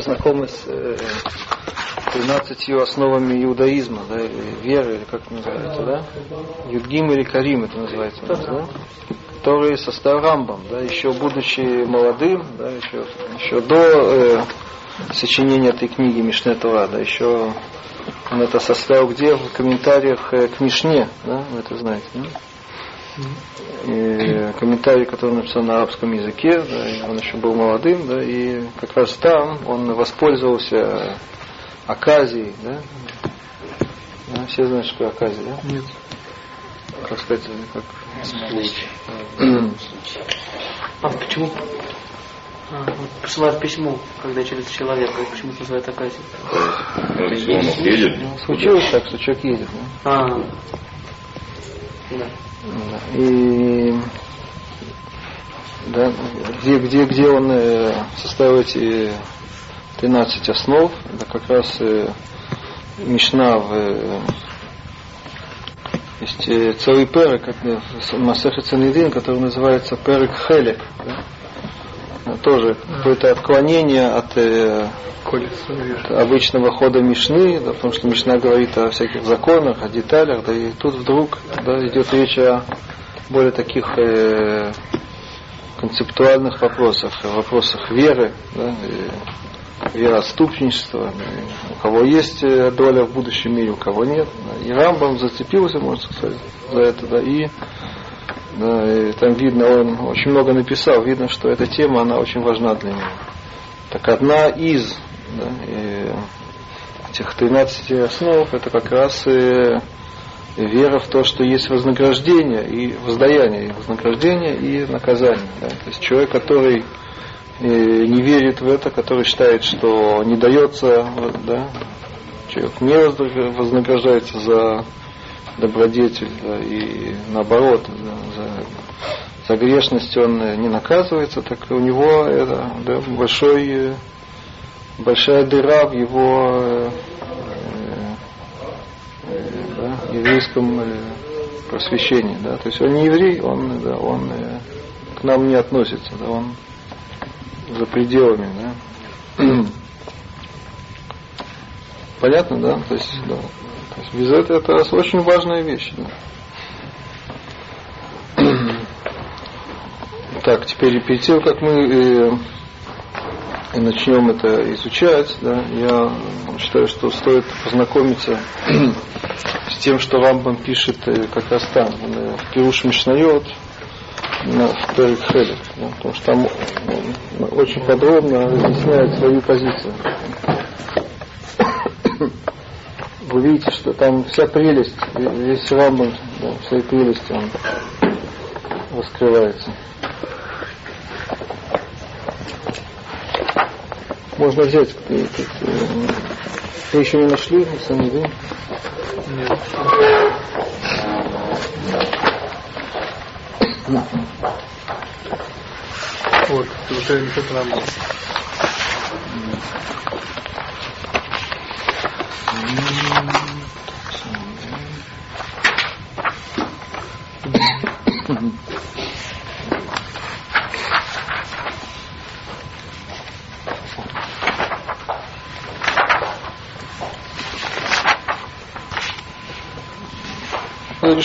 знакомы с э, 13 основами иудаизма, да, или веры, или как называется, да? Юдгим или Карим это называется у нас, да? Который составил Рамбам, да, еще будучи молодым, да, еще, еще до э, сочинения этой книги Мишне Тора, да, еще он это составил где? В комментариях э, к Мишне, да, вы это знаете, да? И комментарий, который написан на арабском языке, да, и он еще был молодым, да, и как раз там он воспользовался оказией, да, да все знают, что такое оказия, да? Нет. Как сказать, как Случай. А почему? А, вот присылают письмо, когда через человека, почему называют оказией? Ну, если он едет, Ну, случилось так, что человек едет, да? А, да. И да, где, где, где он э, составил эти 13 основ, это как раз э, Мишна в э, есть э, целый перек, Масеха Цанидин, который называется перек Хелек. Да? Тоже какое-то отклонение от э, обычного хода Мишны, да, потому что Мишна говорит о всяких законах, о деталях, да, и тут вдруг да, идет речь о более таких э, концептуальных вопросах, о вопросах веры, да, и вероотступничества, и у кого есть э, доля в будущем мире, у кого нет. Да, и Рамбам зацепился, можно сказать, за это, да, и да, и там видно, он очень много написал, видно, что эта тема, она очень важна для него. Так одна из да, этих 13 основ это как раз и вера в то, что есть вознаграждение и воздаяние, и вознаграждение и наказание. Да. То есть человек, который э, не верит в это, который считает, что не дается, да, человек не вознаграждается за добродетель, и наоборот, за, за грешность он не наказывается, так у него это да, большой э, большая дыра в его э, э, да, еврейском просвещении. Да? То есть он не еврей, он, да, он к нам не относится, да, он за пределами. Да? Понятно, да? То есть, да. Без этого это очень важная вещь. Да? Так, теперь перед тем, как мы э, начнем это изучать, да, я считаю, что стоит познакомиться с тем, что Рамбам пишет э, как раз там, э, в Пируш Мишнайот, в Перек да, потому что там он очень подробно разъясняет свою позицию. Вы видите, что там вся прелесть, весь Рамбам, да, всей прелести он раскрывается. Можно взять, э, тут, э, вы еще не нашли, на самом деле? Нет. Вот, уже не тут нам. Я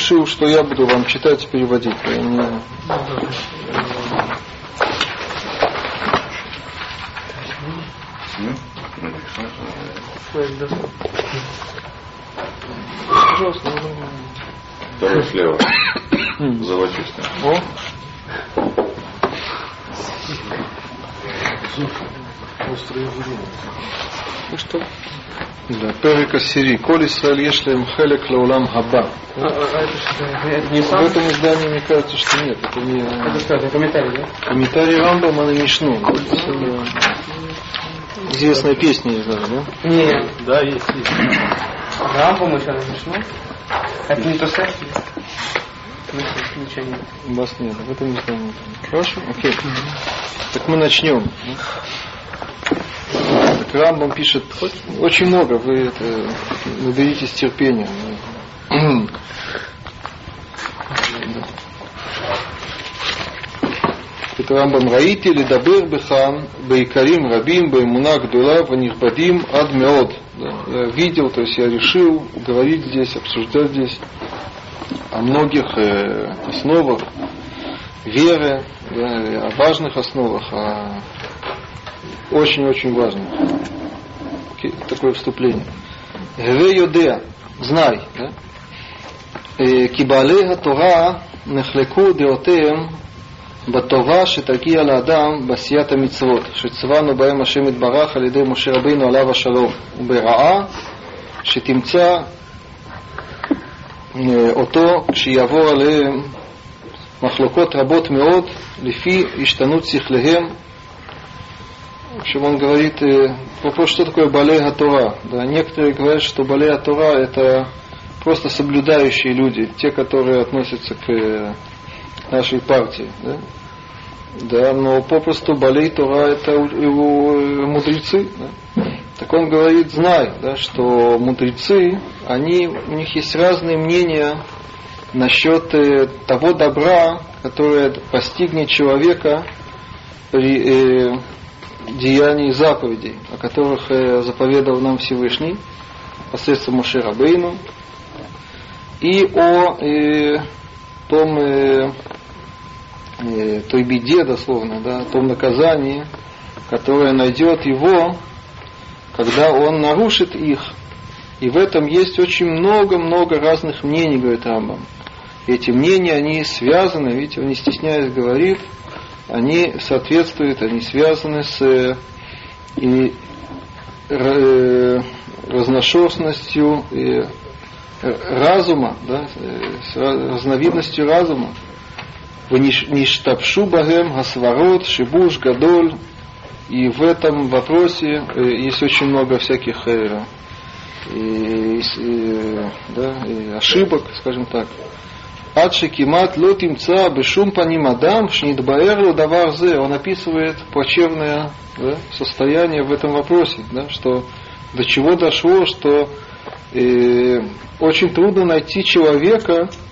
решил, что я буду вам читать и переводить. Я не- Пожалуйста, ну, второй слева, золотистый. О, ну что? Да, Перека Сири. Коли Исраэль ешлем хелек лаулам хаба. А, а В сам? этом издании мне кажется, что нет. Это не Это что, это комментарий, да? комментарий Рамбама на Мишну. Известная песня, не знаю, да? Нет. Да, есть, есть. Рамбом еще разрешено? Это не то самое? Ничего нет. У вас нет, в этом не знаю. Хорошо, окей. Так мы начнем. Так Рамбам пишет очень много, вы это, наберитесь терпения. это Рамбам Раити лидабер бехам бейкарим рабим беймуна гдула ванихбадим ад меод. Я видел, то есть я решил говорить здесь, обсуждать здесь о многих э, основах веры, да, о важных основах, о очень-очень важных. Такое вступление. Геве Йодея, знай, да? Кибалега Тора נחלקו דעותיהם בטובה שתגיע לאדם בעשיית המצוות, שצוונו בהם השם יתברך על ידי משה רבינו עליו השלום, וברעה שתמצא אותו כשיעבור עליהם מחלוקות רבות מאוד לפי השתנות שכליהם. В общем, он говорит, вопрос, что такое Балея Тора. Да, некоторые говорят, что Балея Тора это просто соблюдающие люди, те, которые относятся к нашей партии. Да? Да, но попросту Балей Тора это его мудрецы. Да? Так он говорит, знай, да, что мудрецы, они, у них есть разные мнения насчет э, того добра, которое постигнет человека при э, деянии заповедей, о которых э, заповедовал нам Всевышний посредством Моше Рабейну, и о э, том, э, э, той беде, дословно, да, о том наказании, которое найдет его, когда он нарушит их. И в этом есть очень много-много разных мнений, говорит Рамбам. Эти мнения, они связаны, видите, он не стесняясь говорит, они соответствуют, они связаны с э, и, э, разношерстностью и разума, да, с разновидностью разума. Ништапшу багем гасварот, шибуш, гадоль. И в этом вопросе есть очень много всяких и, и, да, и ошибок, скажем так. Ад шекимат лот имца бешум паним адам шнидбаэр давар зе. Он описывает плачевное да, состояние в этом вопросе, да, что до чего дошло, что э, очень трудно найти человека, э,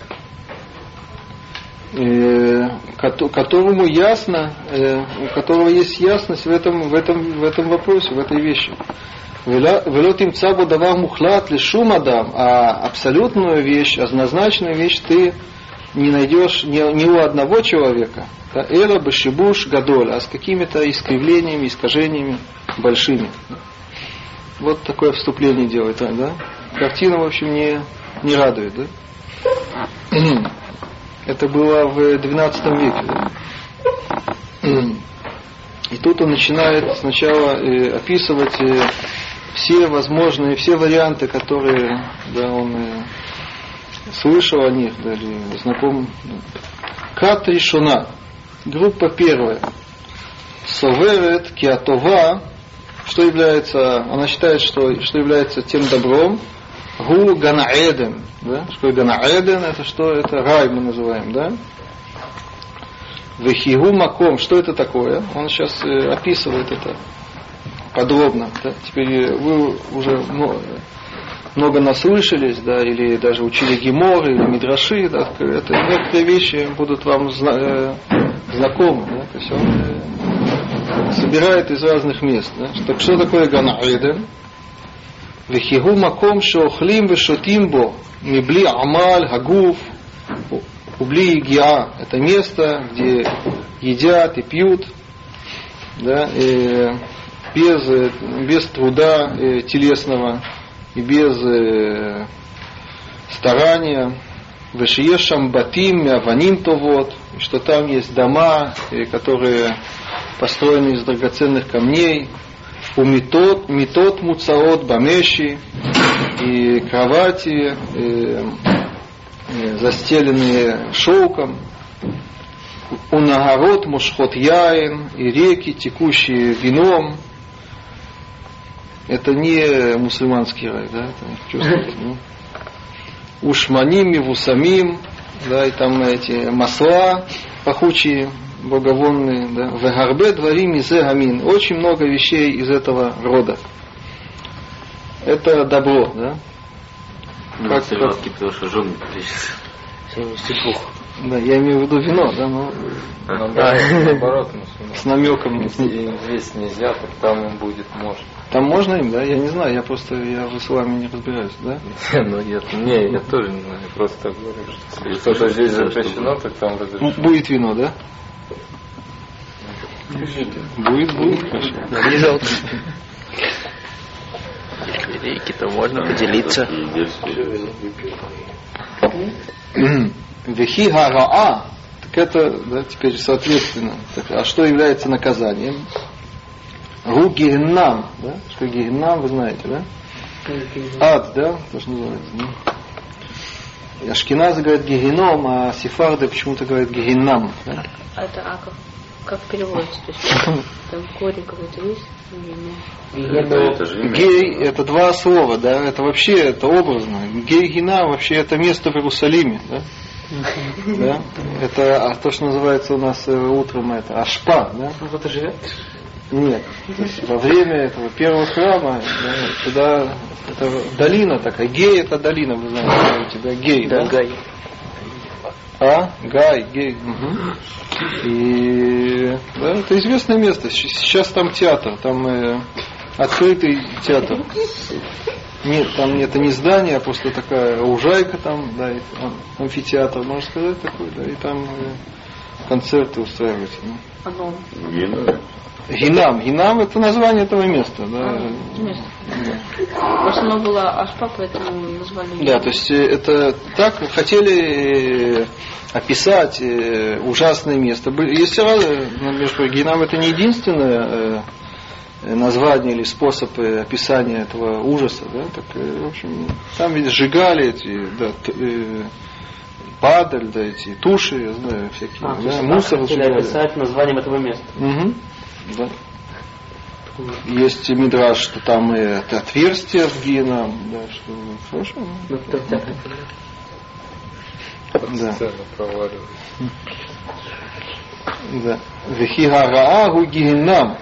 которому ясно, э, у которого есть ясность в этом, в этом, в этом вопросе, в этой вещи. Велот им цабу давар мухлат лишум адам, а абсолютную вещь, однозначную вещь ты не найдешь ни, ни у одного человека. Эра башибуш гадоль, а с какими-то искривлениями, искажениями большими. Вот такое вступление делает, да? Картина, в общем, не, не радует, да? Это было в 12 веке? И тут он начинает сначала э, описывать э, все возможные, все варианты, которые да, он э, слышал о них, да, или знаком. Кат решена. Группа первая. Соверет киатова что является, она считает, что, что является тем добром, гу ганаэден, да? что ганаэден это что? Это рай мы называем, да? Вехигу маком, что это такое? Он сейчас э, описывает это подробно. Да? Теперь э, вы уже много, наслышались, да, или даже учили гемор или мидраши, да, это некоторые вещи будут вам зна- э, знакомы. Да? То есть он собирает из разных мест. Да? Так что такое Вехигу маком шохлим вешотим бо мибли амаль хагуф убли гиа. Это место, где едят и пьют, да, и без, без труда э, телесного и без э, старания. Вешиешам батим, аваним то вот, что там есть дома, э, которые построенный из драгоценных камней, у метод, метод муцаот бамеши, и кровати, и, и застеленные шелком, у нагород мушхот яин, и реки, текущие вином. Это не мусульманский рай, да, это чувствуете, ну? Ушманим, вусамим, да, и там эти масла пахучие, благовонные, да, вегарбе дворим из гамин. Очень много вещей из этого рода. Это добро, да? Ну, как, как... потому что жен 72. Да, я имею в виду вино, да, но Наоборот, с намеком. здесь нельзя, так там им будет можно. Там можно им, да? Я не знаю, я просто я в исламе не разбираюсь, да? Ну нет, не, я тоже не знаю, просто говорю, что если что-то здесь запрещено, так там разрешено. Будет вино, да? Будет, будет, хорошо. Не жалко. Рейки-то можно поделиться. Вехи гараа, так это, да, теперь соответственно. Так, а что является наказанием? Гу гигеннам, да? Что гигеннам, вы знаете, да? Ад, да? То, что называется. да? И Ашкеназы говорят гигеном, а сефарды почему-то говорят гигеннам. Да? А это а как, переводится? То есть там корень какой-то есть? Это, это же имя. Гей это два слова, да, это вообще это образно. Гей гина вообще это место в Иерусалиме, да? Да? Это а, то, что называется у нас э, утром это ашпа, да? Он кто-то живет? Нет. Во время этого первого храма да, туда это долина такая. Гей это долина, вы знаете, да, гей, да? Гай. А, Гай, Гей. мгм. И да, это известное место. Сейчас там театр, там э, открытый театр. Нет, там это не здание, а просто такая лужайка там, да, и там амфитеатр, можно сказать, такой, да, и там э, концерты устраиваются. ну. Оно. Гинам. Гинам это название этого места, да. А, место. В основном была ашпа, поэтому назвали Да, то есть э, это так хотели э, описать э, ужасное место. Разные, ну, между прочим, Гейнам это не единственное название или способ описания этого ужаса, да, так, в общем, там ведь сжигали эти, да, падаль, да, эти туши, я знаю, всякие, А, да, мусор так хотели сжигали. описать названием этого места. Мгм. Да. Есть мидраж, что там и это отверстие в генам, да, что хорошо. Ну. Да. Да. Вехи гараагу гигеннам.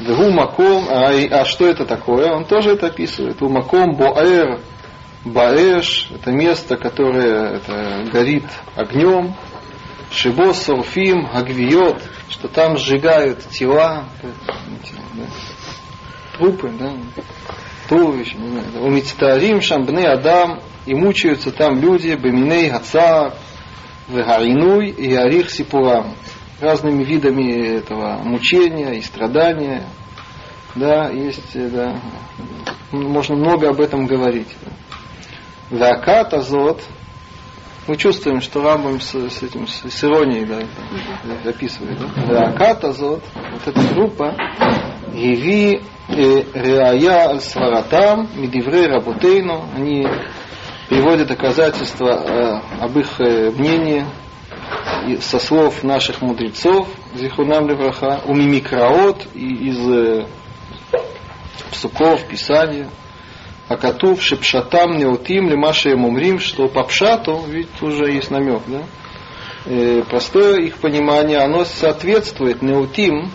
Вегу маком, а, а что это такое? Он тоже это описывает. У маком боэр, баэш, это место, которое это, горит огнем. Шибо сурфим, агвиот, что там сжигают тела, да, трупы, да, туловища, не знаю. да. У мицтарим шамбны адам, и мучаются там люди, беминей гацар, вегаринуй и арих сипурам. Разными видами этого мучения и страдания. Да, есть, э, да, можно много об этом говорить. Вакат азот, мы чувствуем, что Рамбам с, с этим, с, с иронией да, это описывает. Да? Вакат азот, вот эта группа, Гиви Реая аль Сваратам, Мидиврей Работейну, они приводят доказательства э, об их э, мнении и со слов наших мудрецов, Зихунам Левраха, у Мимикраот и из э, псуков, писания, а Катув Шепшатам Неутим Лимаша Мумрим, что по пшату, ведь уже есть намек, да? Э, простое их понимание, оно соответствует Неутим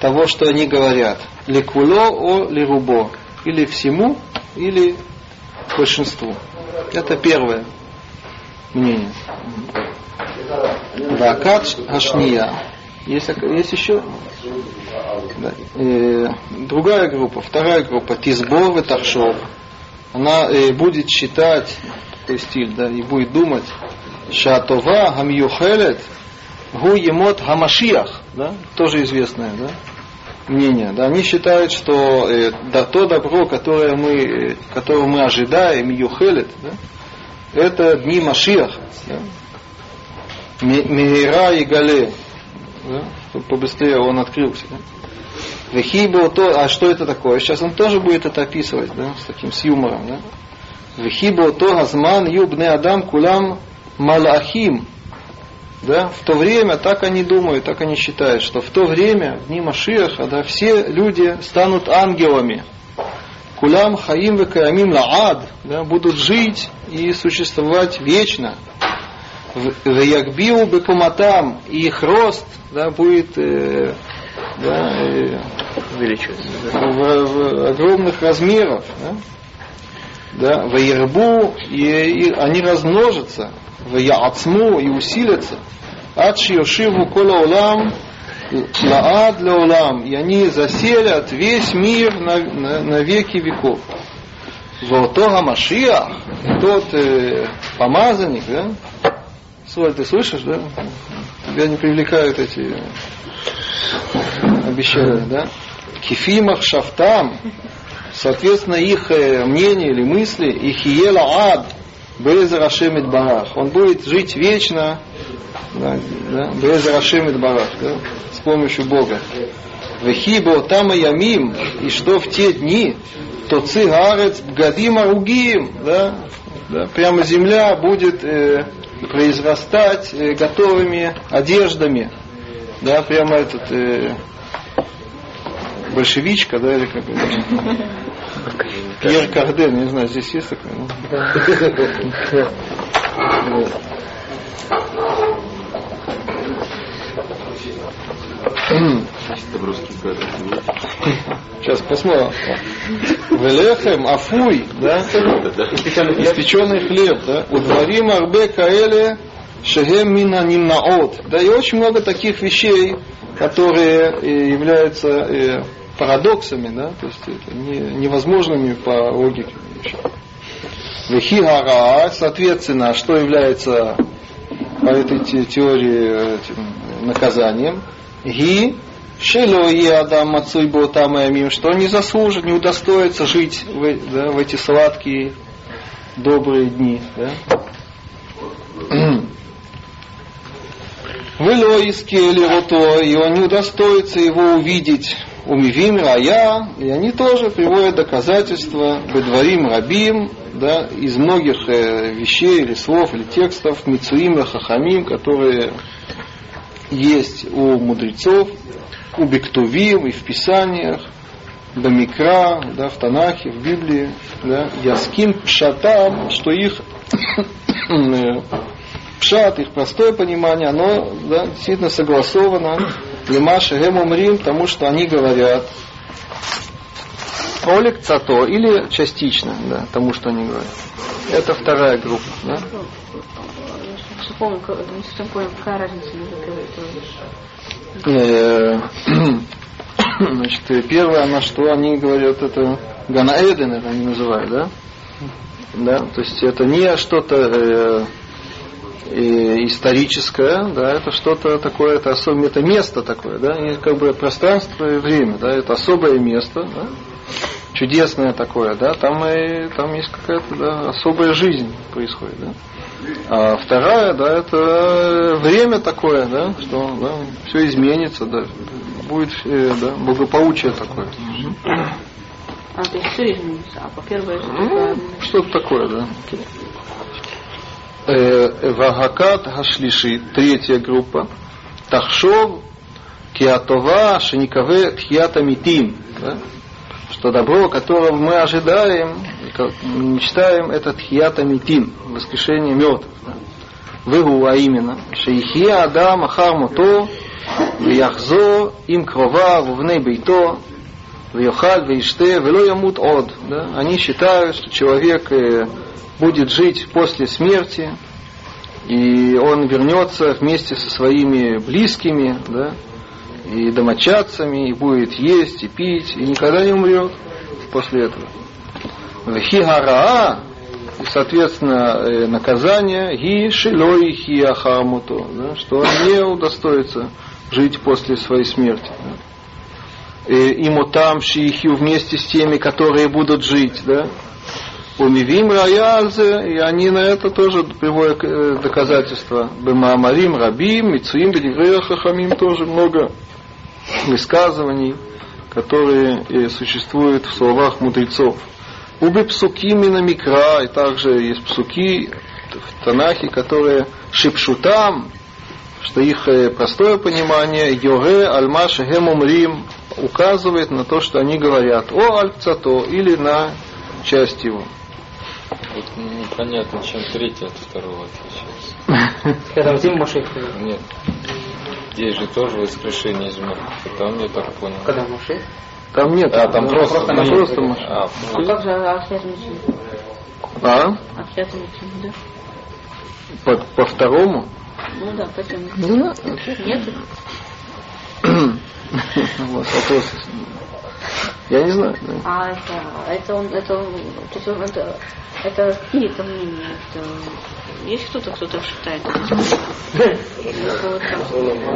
того, что они говорят. Лекуло о лирубо. Или всему, или большинству. Это первое мнение. Вакат Ашния. Есть, есть еще? Да. Э, другая группа, вторая группа, Тизбор и Таршов. Она э, будет считать, такой стиль, да, и будет думать, Шатова Гамьюхелет Гу Емот Гамашиях, да, тоже известное, да, мнение. Да, они считают, что э, да, то добро, которое мы, э, которого мы ожидаем, Юхелет, да, это дни Машиах. Да, Ми- Мира и Гале. Да, побыстрее он открылся. Да. Вехибо то, а что это такое? Сейчас он тоже будет это описывать, да, с таким с юмором, да. Вехибо то газман юбне адам кулам малахим. Да, в то время так они думают, так они считают, что в то время, в дни Машиаха, да, все люди станут ангелами. Кулям хаим векаямим лаад, да, будут жить и существовать вечно. Веягбиу бекуматам, и их рост да, будет э, да, Увеличивается. в, в огромных размеров. Да? да, ваербу, и, и они размножатся, ваяцму и усилятся, ад шиошиву кола улам, лаад улам, и они заселят весь мир на, на, на веки веков. Золотого Машия, тот э, помазанник, да? Соль, ты слышишь, да? Тебя не привлекают эти обещания, да? Кефимах Шафтам, соответственно, их э, мнение или мысли, их ела ад, без Рашемит Барах. Он будет жить вечно, да, да, без Рашемит Барах, да, с помощью Бога. Вехибо там ямим, и что в те дни, то цигарец бгадим аругим, да, да, прямо земля будет э, произрастать э, готовыми одеждами, да, прямо этот э, большевичка, да, или как это? Пьер Карден, не знаю, здесь есть такой? Ну? Сейчас посмотрим. Велехем, афуй, да? Испеченный хлеб, да? Удварим арбе каэле шехем мина нимнаот. Да, и очень много таких вещей, которые э, являются э, парадоксами, да, то есть невозможными по логике. Вехигара, соответственно, что является по этой теории этим, наказанием? Ги Шело и Адам Мацуй там Амим, что не заслужит, не удостоится жить в, да, в эти сладкие, добрые дни. Да? Вело или рото, и он не удостоится его увидеть. Умивим рая, и они тоже приводят доказательства. Бедварим рабим, да, из многих э, вещей или слов или текстов. Мицуим и хахамим, которые есть у мудрецов, у Бектувим и в Писаниях, Бамикра, да, в Танахе, в Библии, да, Яским Пшатам, что их э, пшат, их простое понимание, оно да, действительно согласовано Лимаша Гемумрим, тому, что они говорят. Олик Цато, или частично, да, тому, что они говорят. Это вторая группа. Да? Что помню, не совсем понял, какая разница между первой Значит, первое, на что они говорят, это Ганаэден, это они называют, да? Да, то есть это не что-то э, историческое, да, это что-то такое, это особое, это место такое, да, и как бы пространство и время, да, это особое место, да, чудесное такое, да, там и там есть какая-то да, особая жизнь происходит, да. А вторая, да, это время такое, да, что да, все изменится, да, будет э, да, благополучие такое. А, то есть все изменится, а по первой ну, что-то такое, да. Э, Вагакат Хашлиши, третья группа. Тахшов Киатова Шаникаве Тхията Митим. Да? Что добро, которого мы ожидаем, мечтаем, это Тхията Митим, воскрешение мертвых. Да? Выгу, а именно, Шейхия Адам Ахар Мото, Вяхзо им крова вувней бейто, Вьохаль, Вейште, Вело Ямут Од. Они считают, что человек э, будет жить после смерти, и он вернется вместе со своими близкими, да, и домочадцами, и будет есть, и пить, и никогда не умрет после этого. Хигара, и, соответственно, э, наказание, ги шилой хи ахамуто, да, что он не удостоится жить после своей смерти. Да. И там шихью вместе с теми, которые будут жить, да, Умивим Раялзе, и они на это тоже приводят э, доказательства. Бемаамарим, Рабим, Мицуим, Бедиврея Хахамим тоже много высказываний, которые и существуют в словах мудрецов. Уби псуки на микра, и также есть псуки в Танахе, которые шипшутам, что их э, простое понимание, Йоре Альмаш Гемумрим, указывает на то, что они говорят о Альцато или на часть его. Вот непонятно, чем третий от второго отличается. Когда Зим Машех Нет. Здесь же тоже воскрешение из мертвых. Там я так понял. Когда Машех? Там нет. А, там просто, там просто Машех. А, А как же а связь А? А Мицим, да? По, по второму? Ну да, по тем. Знаю. Нет? Вот, вопрос. Я не знаю. да. А это, это он, это он, то есть он, это, это там мнения? Это, есть кто-то, кто-то считает?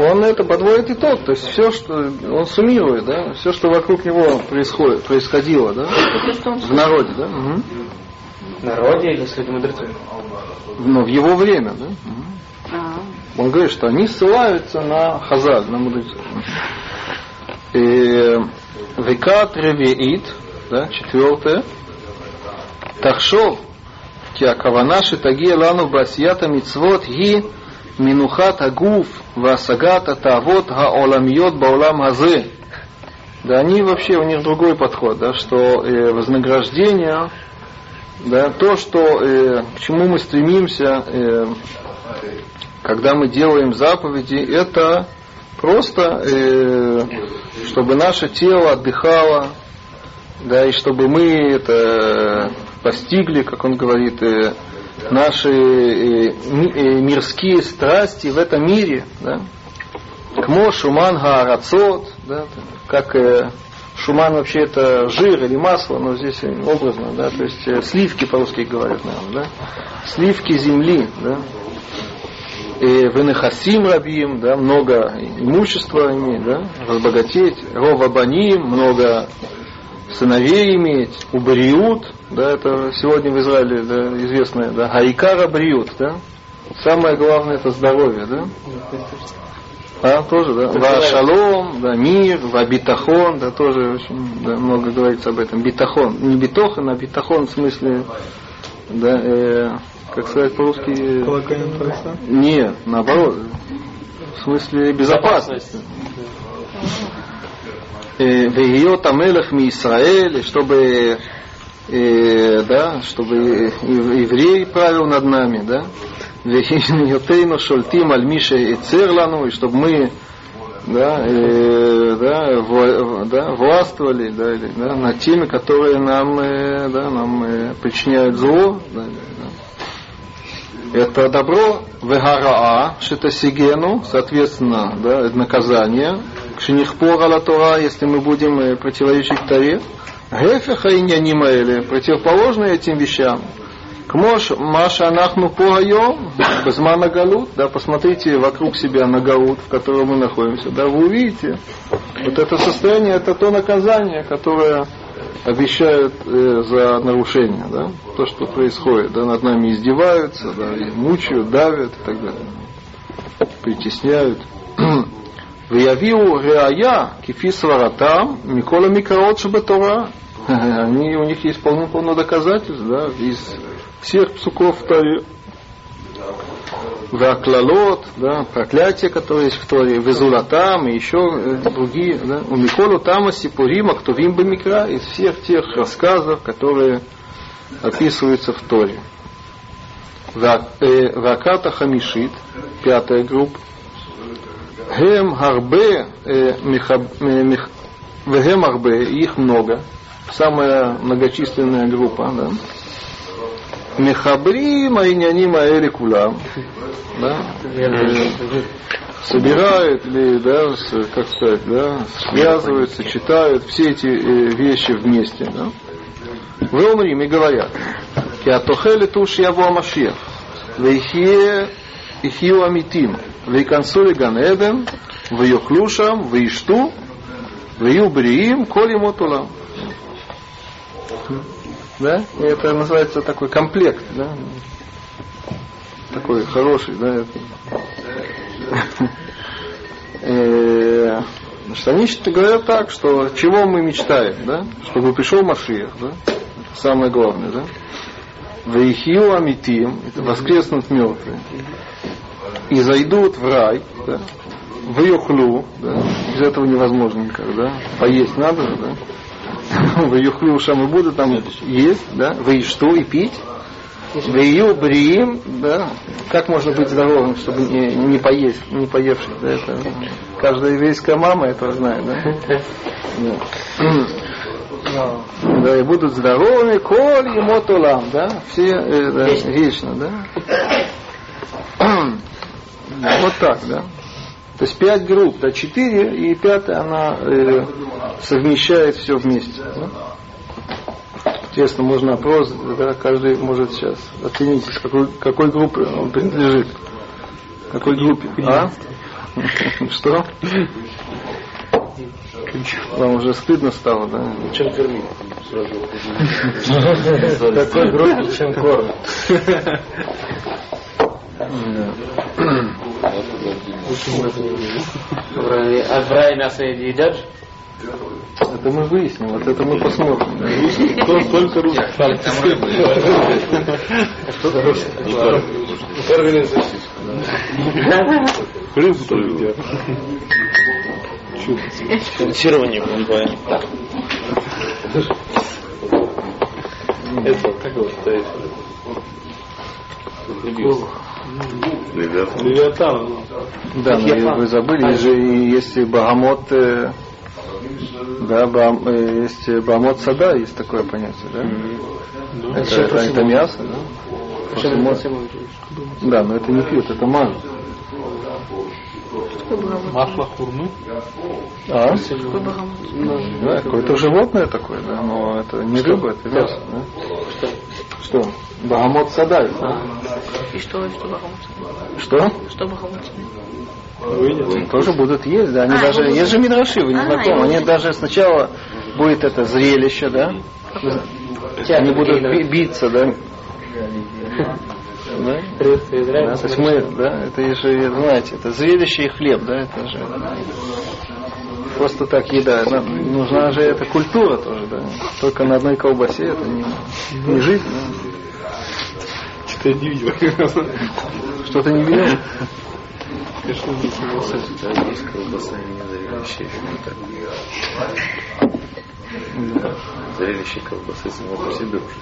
Он это подводит итог, то есть все, что он суммирует, да, все, что вокруг него происходит, происходило, да, в народе, да. В народе или среди мудрецов? но в его время, да. А, Он говорит, что они ссылаются на Хазаль, на мудрецов. И Векат Ревеит, да, четвертое, Тахшов, Киакавана Шитагия Лану Басията Мицвот Ги Минухат Агуф Васагата Тавот Гаоламьот Баулам Хазе. Да, они вообще, у них другой подход, да, что э, вознаграждение, да, то, что, э, к чему мы стремимся, э, когда мы делаем заповеди, это просто, э, чтобы наше тело отдыхало, да, и чтобы мы это постигли, как он говорит, э, наши э, э, мирские страсти в этом мире, да. Кмо шуман гаарацот, да, как э, шуман вообще это жир или масло, но здесь образно, да, то есть э, сливки по-русски говорят, наверное, да, сливки земли, да, венехасим рабим, да, много имущества иметь, да, разбогатеть, рова баним, много сыновей иметь, убриют, да, это сегодня в Израиле да, известное, да, хайкара бриют, да, самое главное это здоровье, да, а, тоже, да, ва шалом, да, мир, ва битахон, да, тоже очень да, много говорится об этом, битахон, не битохан, а битахон в смысле, да, э, как сказать по-русски, э, нет, наоборот. В смысле безопасности. Веет Амелах ми Израиль, чтобы э, да, чтобы ев- еврей правил над нами, да. Вехиньотейну шольтим альмише и церлану, и чтобы мы да, э, да, вла- да, властвовали да, или, да, над теми, которые нам, э, да, нам э, причиняют зло. Да, да. Это добро вегараа, шитасигену, соответственно, да, это наказание. Кшинихпора Тора, если мы будем э, противоречить Торе. Гефеха и нянимаэли, противоположные этим вещам. Кмош Маша Анахну Погайом, Безмана Галут, да, посмотрите вокруг себя на Галут, в котором мы находимся, да, вы увидите, вот это состояние, это то наказание, которое обещают э, за нарушение, да, то, что происходит, да, над нами издеваются, да, и мучают, давят и так далее, притесняют. Виявиу реая кифи сваратам микола микаот шабатора. Они, у них есть полно-полно доказательств, да, из всех псуков Торе. Ваклалот, да, проклятия, которые есть в Торе, Везулатам и еще э, другие, да, у Миколу Тама Сипурима, кто Вимба Микра, из всех тех рассказов, которые описываются в Торе. Э, Ваката Хамишит, пятая группа, Гем Харбе, Михаб- э, Вегем Харбе, их много, самая многочисленная группа, да. Мехабрим Айнянима Эли Кулам, да, собирают или, да, как сказать, да, связываются, читают все эти э, вещи вместе, да. В Омрим и говорят, Киатохели туш яво Машиах, вейхие ихию амитим, вейкансули ганеден, вейохлушам, вейшту, вею бриим, коли мотулам. Да? И это называется такой комплект, да? Такой хороший, да? это. Э, они говорят так, что чего мы мечтаем, да? Чтобы пришел Машиах, да? Самое главное, да? Вейхиу амитим, это воскреснут мертвые. И зайдут в рай, да? В Юхлю, да? Без этого невозможно никак, да? Поесть надо, да? В Юхлю шам и будут там есть, да? В что и пить. В Ию бриим, да? Как можно быть здоровым, чтобы не, не поесть, не поевший, да? Это каждая еврейская мама это знает, да? Да. Да, и будут здоровыми, коль и мотулам, да, все э, да, вечно, да. Вот так, да. То есть пять групп, да, четыре, и пятая, она э, совмещает все вместе. Да? Интересно, можно опрос, да, каждый может сейчас оценить, с какой, какой группе он принадлежит. Какой группе? А? Что? Вам уже стыдно стало, да? Чем кормить? Какой группе, чем кормят? А в рае мясо едят же? Это мы выясним, вот это мы посмотрим. Только русских. Там рыбы. Рыбу только едят. Финансирование бывает. Это как его считаете? Левиатан. Да, но вы забыли, есть же и есть и Багамот, э, да, Бам- э, есть Багамот Сада, есть такое понятие, да? Это, это, это мясо, да? Мо- Да, но это не пьют, это богомол? Масло хурмы. А? Да, какое-то животное такое, да, но это не рыба, это мясо, да? Что? Багамот Садай, да? И что, что богомол? Что? Что богомол? Тоже будут есть, да. Они А, даже, есть же мидраши, вы не А, знакомы. Они даже сначала будет это зрелище, да. Они будут би- биться, да. Да? Да, то есть мы, да, это же, знаете, это зрелище и хлеб, да, это же просто так еда. Да, Нужна же эта культура тоже, да. Только на одной колбасе это не, не жизнь, да. Что-то я не видел. Что-то не видел? Конечно, не согласен. Да, есть колбаса не. Зрелище колбасы само по себе уже.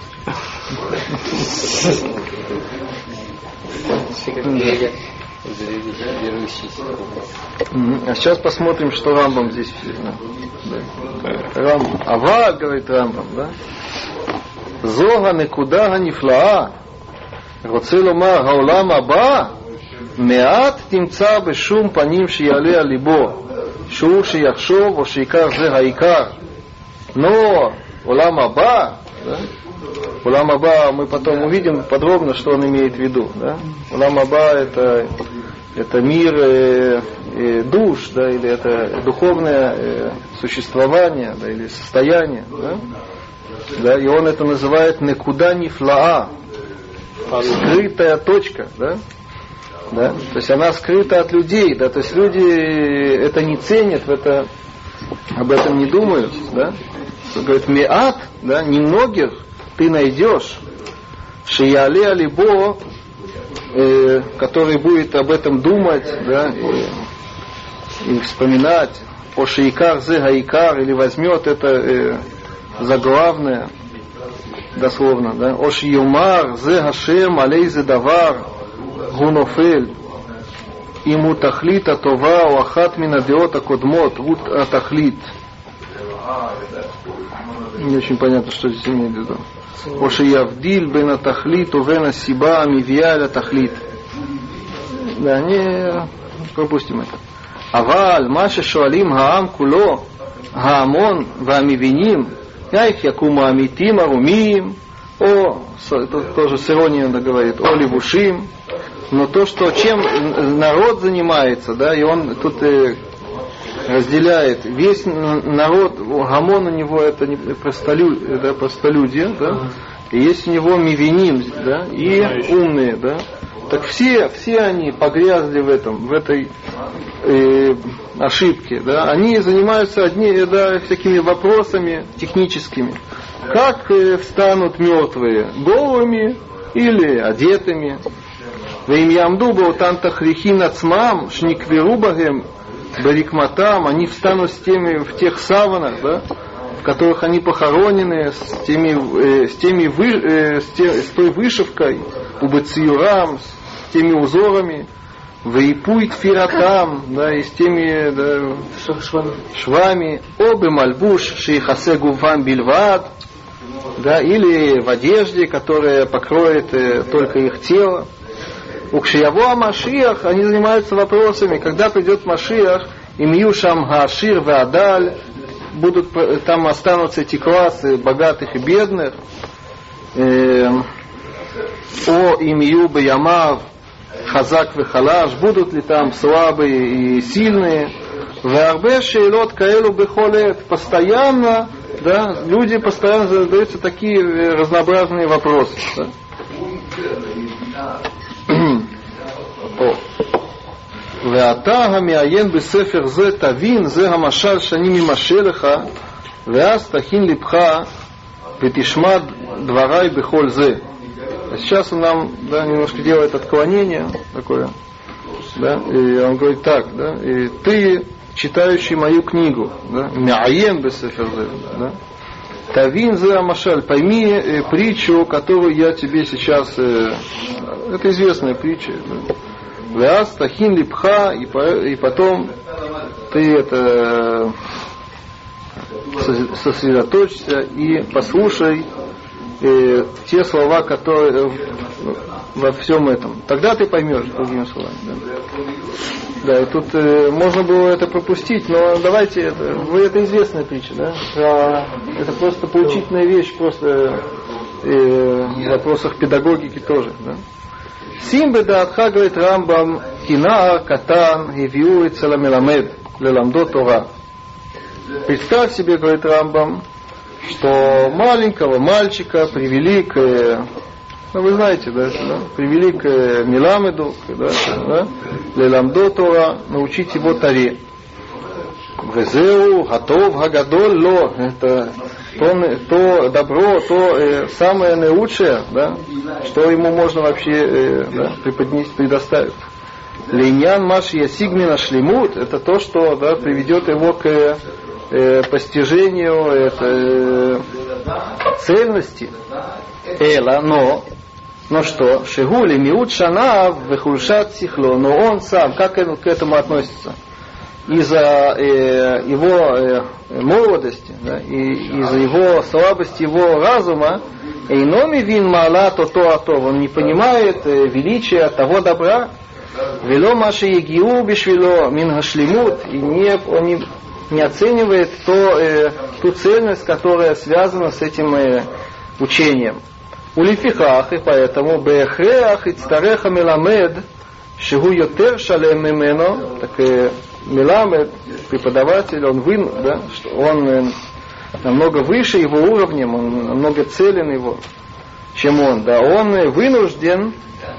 Зрелище верующийся колбасы. Мгм. А сейчас посмотрим, что Рамбам здесь пишет. Да. Да. Рамбам. Ава, говорит Рамбам, да? זו הנקודה הנפלאה. רוצה לומר, העולם הבא, מעט תמצא בשום פנים שיעלה על ליבו, שהוא שיחשוב או שעיקר זה העיקר. Но עולם הבא, да? Улам Аба мы потом увидим подробно, что он имеет в виду. Да? Улам Аба это, это мир э, э, душ, да, или это духовное э, существование, да, или состояние. Да? Да, и он это называет некуда нифлаа, скрытая точка, да? Да? То есть она скрыта от людей, да, то есть люди это не ценят, это, об этом не думают, да? Говорит, миат, да, немногих ты найдешь, шияле алибо, э, который будет об этом думать, да, и, и вспоминать, о шиикар зе гаикар, или возьмет это э, за главное, дословно, да, о шиюмар гашем алей зе давар гунофель, ему тахлит атова у ахат мина деот акодмот, вот атахлит. Не очень понятно, что здесь имеет в виду. Ошиявдиль бена тахлит, увена сиба, мивиаля а тахлит. Да, не пропустим это. Авал, маша шуалим Гаам куло, хаамон, вамивиним, яйх якума амитим, арумим, о, это тоже с иронией надо говорит, о левушим, но то, что чем народ занимается, да, и он тут э, разделяет весь народ, гамон у него это, не, простолю, это простолюдие, да, и есть у него мивиним, да, и умные, да. Так все, все они погрязли в этом, в этой э, ошибке, да. Они занимаются одни, да, всякими вопросами техническими. Как э, встанут мертвые, голыми или одетыми? Ваим ямду баутан тахрихин ацмам шникверу Барикматам, они встанут с теми, в тех саванах, да, в которых они похоронены, с, теми, э, с, теми вы, э, с, те- с той вышивкой, убыциюрам, с теми узорами, Вейпуй тфиратам, да, и с теми да, швами, обы мальбуш, шейхасе гувам бильвад, да, или в одежде, которая покроет э, только их тело. У Кшияво Машиах они занимаются вопросами, когда придет Машиах, им Юшам Гашир Вадаль, будут, там останутся эти классы богатых и бедных. Э, о имью Баямав, Хазак Вехалаш, будут ли там слабые и сильные. Варбе шейлот каэлу бехолет. Постоянно, да, люди постоянно задаются такие разнообразные вопросы. Да. ואתה המעיין בספר זה תבין, זה המשל שאני ממשל לך, ואז תכין לבך ותשמע דבריי בכל זה. Сейчас он нам да, немножко делает отклонение такое. Да, и он говорит так, да, и ты, читающий мою книгу, да, Мяен бесеферзе, да, Тавин зе Амашаль, пойми э, притчу, которую я тебе сейчас, э, это известная притча, да, Вяз тахин липха, и потом ты это сосредоточься и послушай э, те слова, которые во всем этом. Тогда ты поймешь, другими словами. Да, да и тут э, можно было это пропустить, но давайте, это, вы это известная притча, да? Про, это просто поучительная вещь, просто э, в вопросах педагогики тоже, да? Сим бедатха, говорит Рамбам, кинар катан гивью целамеламед леламдо Тора. Представь себе, говорит Рамбам, что маленького мальчика привели к, ну вы знаете, да, да привели к Миламеду, да, да, Леламдо Тора, научить его Таре. Везеу, Гатов, Гагадоль, Ло, это то, то добро, то э, самое наилучшее, да, что ему можно вообще э, да, преподнести, предоставить. Линьян Маш Ясигмина Шлемут, это то, что да, приведет его к э, постижению это, э, цельности. Эла, но, но что? Шигули Миут Шанав Вехульшат Сихло, но он сам, как он к этому относится? Из-за э, его э, молодости да, и из-за его слабости его разума, Эйноми вин мала то то а то, он не понимает э, величия того добра, вело маши егиу бишвило мин гашлимут, и не, он не, не оценивает то, э, ту цельность, которая связана с этим э, учением. Улифихах, и поэтому бехреах и цтареха меламед, шигу йотер шалем мимено, так э, Миламед, преподаватель, он вын, да, что он э, намного выше его уровнем, он намного целен его, чем он, да, он э, вынужден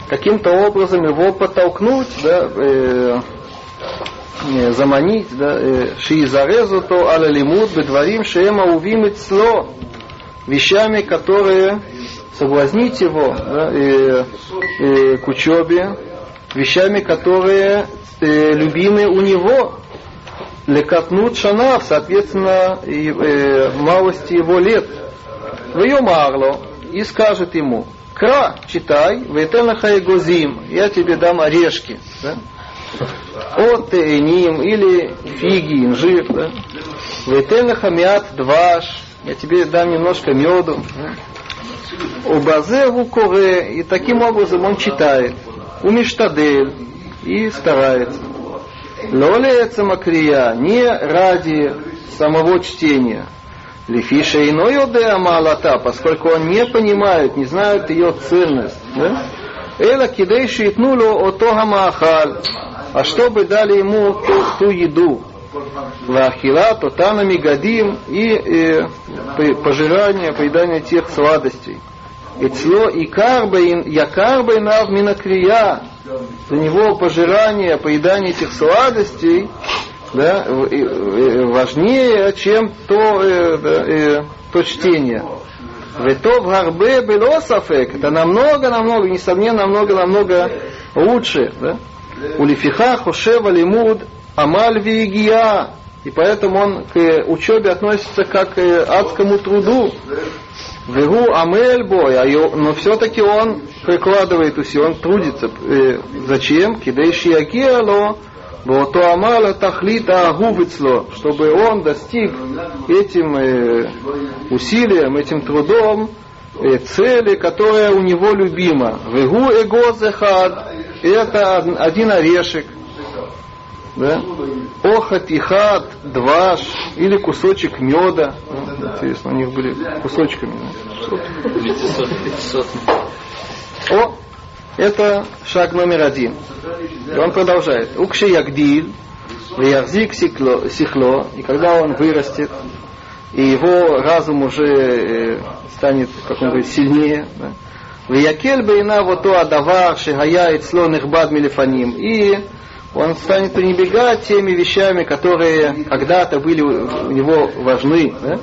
каким-то образом его подтолкнуть, да, э, э, заманить, да, э, шиизарезу то аля лимуд бедварим шеема увим сло вещами, которые соблазнить его да, и, и к учебе, вещами, которые э, любимый у него, лекатнут шанав, соответственно, и, э, малости его лет. В ее марло и скажет ему, кра, читай, ветенаха гозим, я тебе дам орешки. Да? От ним или фиги, инжир, да? Ветенаха мят дваш, я тебе дам немножко меду. У Базеву коре, и таким образом он читает. У Миштадель, и старается. Лолеется макрия не ради самого чтения. Лифиша иной одея малата, поскольку он не понимает, не знает ее ценность. Да? Эла кидейши итнуло отога. А чтобы дали ему ту, ту еду. Лахила, тотанами гадим и, и пожирание, поедание тех сладостей. Эцло и карбейн, якарбейнав минакрия, для него пожирание, поедание этих сладостей да, важнее, чем то, э, э, то чтение. Ветов гарбе белосафек, это намного, намного, несомненно, намного, намного лучше. Да? Улифиха хошева лимуд амаль И поэтому он к учебе относится как к адскому труду. Вегу амель ё- но все-таки он прикладывает усилия, он трудится. Э, зачем? Кидейши агиало, то амала тахлита агувицло, чтобы он достиг этим э, усилием, этим трудом э, цели, которая у него любима. Вегу эгозехад, это од- один орешек, да? Охат, ихат, дваш или кусочек меда. Ну, интересно, у них были кусочками. Да? О, это шаг номер один. И он продолжает. Укши ягдил виярзик сихло, и когда он вырастет, и его разум уже э, станет, как он говорит, сильнее, да? Виякель бейна вот то адавар шигая и цло нехбад милифаним. И он станет пренебрегать теми вещами, которые когда-то были у него важны. Да?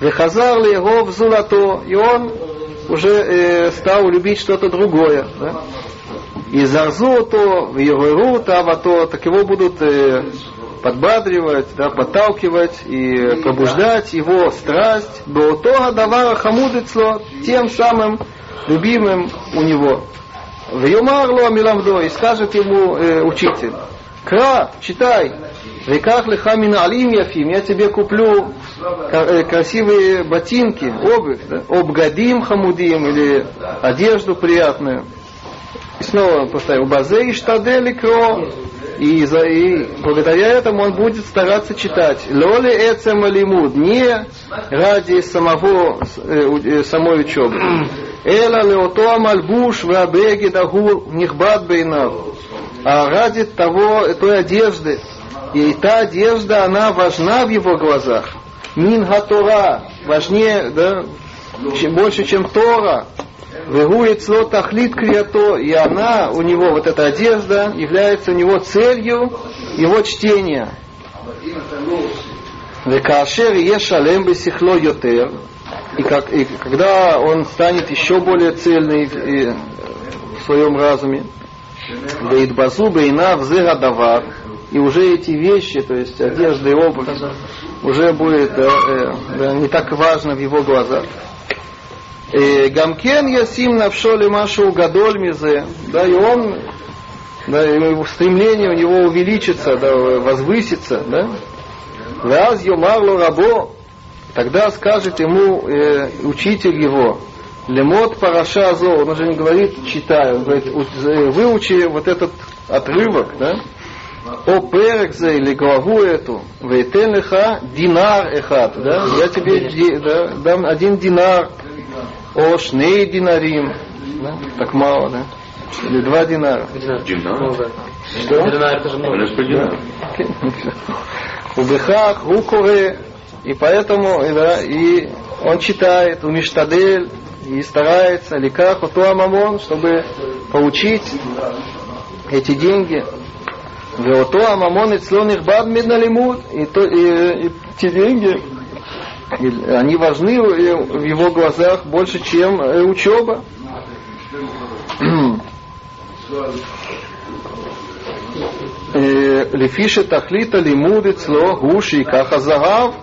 Вехазар ли его в золото, и он уже э, стал любить что-то другое. Да? И зарзу то, в его то, так его будут э, подбадривать, да, подталкивать и пробуждать его страсть. Беотога давара хамудицло, тем самым любимым у него. В Юмарло Миламдо и скажет ему э, учитель, Кра, читай, Веках леха алим яфим, я тебе куплю красивые ботинки, обувь, да? обгадим хамудим, или одежду приятную. И снова поставил базе и штадели кро. И, за, и благодаря этому он будет стараться читать. Лоли эцем лимуд. Не ради самого, э, э, самой учебы. Эла леото мальбуш вабеги дагур нихбат бейнав. А ради того, той одежды. И та одежда, она важна в его глазах. Минга Тора. Важнее, да, больше, чем Тора. Вегует слот тахлит криято, и она, у него, вот эта одежда, является у него целью его чтения. Векашер ешалем бесихло йотер, и, как, и когда он станет еще более цельный э, в своем разуме, Веидбазу бейна взыра давар, и уже эти вещи, то есть одежда и обувь, уже будет да, э, да, не так важно в его глазах. Э, Гамкен ясим навшоли машу гадоль мизе, да, и он, да, его стремление у него увеличится, да, возвысится, да. Ваз йомарло рабо, тогда скажет ему э, учитель его, лемот параша зо, он уже не говорит читай, он говорит, «У- э, выучи вот этот отрывок, да, о перекзе или главу эту, вейтен леха динар эхат, да, я тебе да, дам один динар, о шней динарим, да, так мало, да, или два динара. Много. Что? Динар это же много. Убехах, Рукуре, и поэтому, и, да, и он читает, у Миштадель, и старается, ликах, Утуа Мамон, чтобы получить эти деньги. Веотуа Мамон и Цлон Ихбад Медналимут, и, то, и, и те деньги, они важны в его глазах больше, чем э, учеба. Лефиша тахлита лимуды цло гуши и каха загав,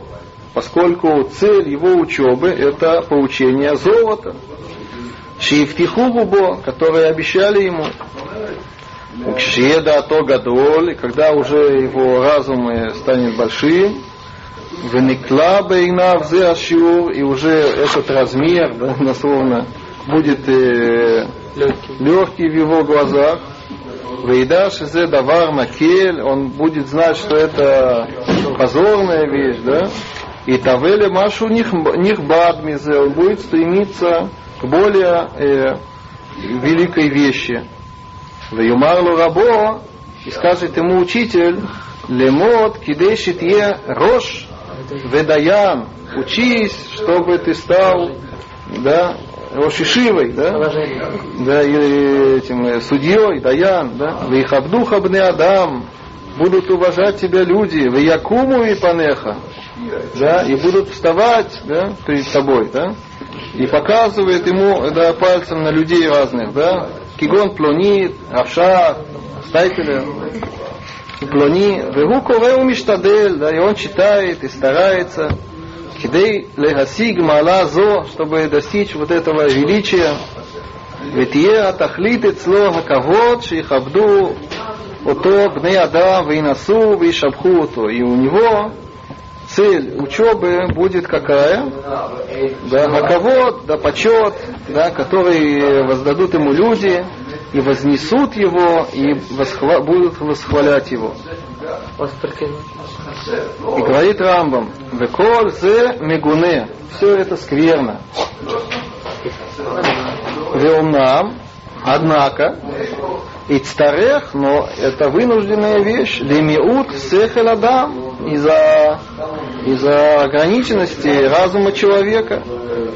поскольку цель его учебы это получение золота. Шифтиху губо, которые обещали ему. Укшеда то гадоль, когда уже его разум станет большим, Веникла бейна взе ашиур, и уже этот размер, да, дословно, будет э, Легкий. легкий в его глазах. Вейдаш зе давар макель, он будет знать, что это позорная вещь, да? И тавеле машу нихбад мизе, он будет стремиться к более э, великой вещи. Веюмарлу рабо, и скажет ему учитель, лемот кидешит е рош ведаян, учись, чтобы ты стал, да, Рошишивой, да, да, или этим э, судьей, даян, да, Вейхабду хабне Адам, будут уважать тебя люди, в Якуму и Панеха, да, и будут вставать, да, перед тобой, да, и показывает ему, да, пальцем на людей разных, да, Кигон плонит, Авша, Стайпеля, Плони, Вегу Кореу Миштадель, да, и он читает и старается, Кидей легасиг мала зо, чтобы достичь вот этого величия. ותהיה התכלית אצלו הכבוד שיכבדו אותו בני אדם וינשאו וישבחו אותו. И у него цель учебы будет какая? Да, хаковод, да, почет, да, который воздадут ему люди и вознесут его и восхва- будут восхвалять его. И говорит Рамбам, «Веколь зе мегуне». Все это скверно. Веумнам, однако, Ицтарех, но это вынужденная вещь, лемиут сехеладам, из-за из-за ограниченности разума человека.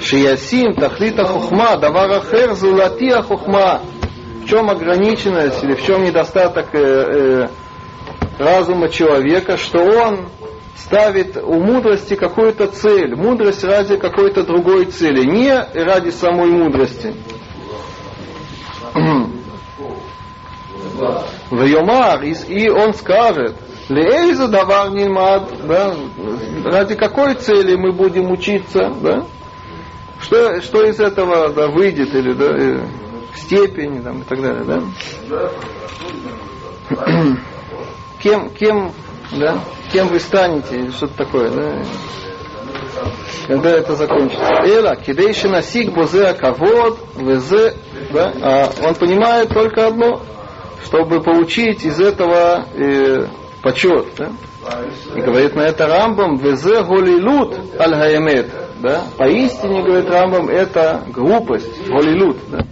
Шиясим, тахлита хухма, давара хер, зулатия хухма. В чем ограниченность или в чем недостаток э, э, разума человека, что он ставит у мудрости какую-то цель, мудрость ради какой-то другой цели, не ради самой мудрости. Вайомар, и он скажет, Лейза давар нимад, да, ради какой цели мы будем учиться, да? Что, что из этого да, выйдет, или да, степень там, и так далее, да? кем, кем, да, кем вы станете, что-то такое, да? Когда это закончится. Эла, кидейши насик бозе кавод, везе, да? А он понимает только одно, чтобы получить из этого э, почет. Да? И говорит на это Рамбам, везе голилут аль. Да? Поистине, говорит Рамбам, это глупость, голилут. Да?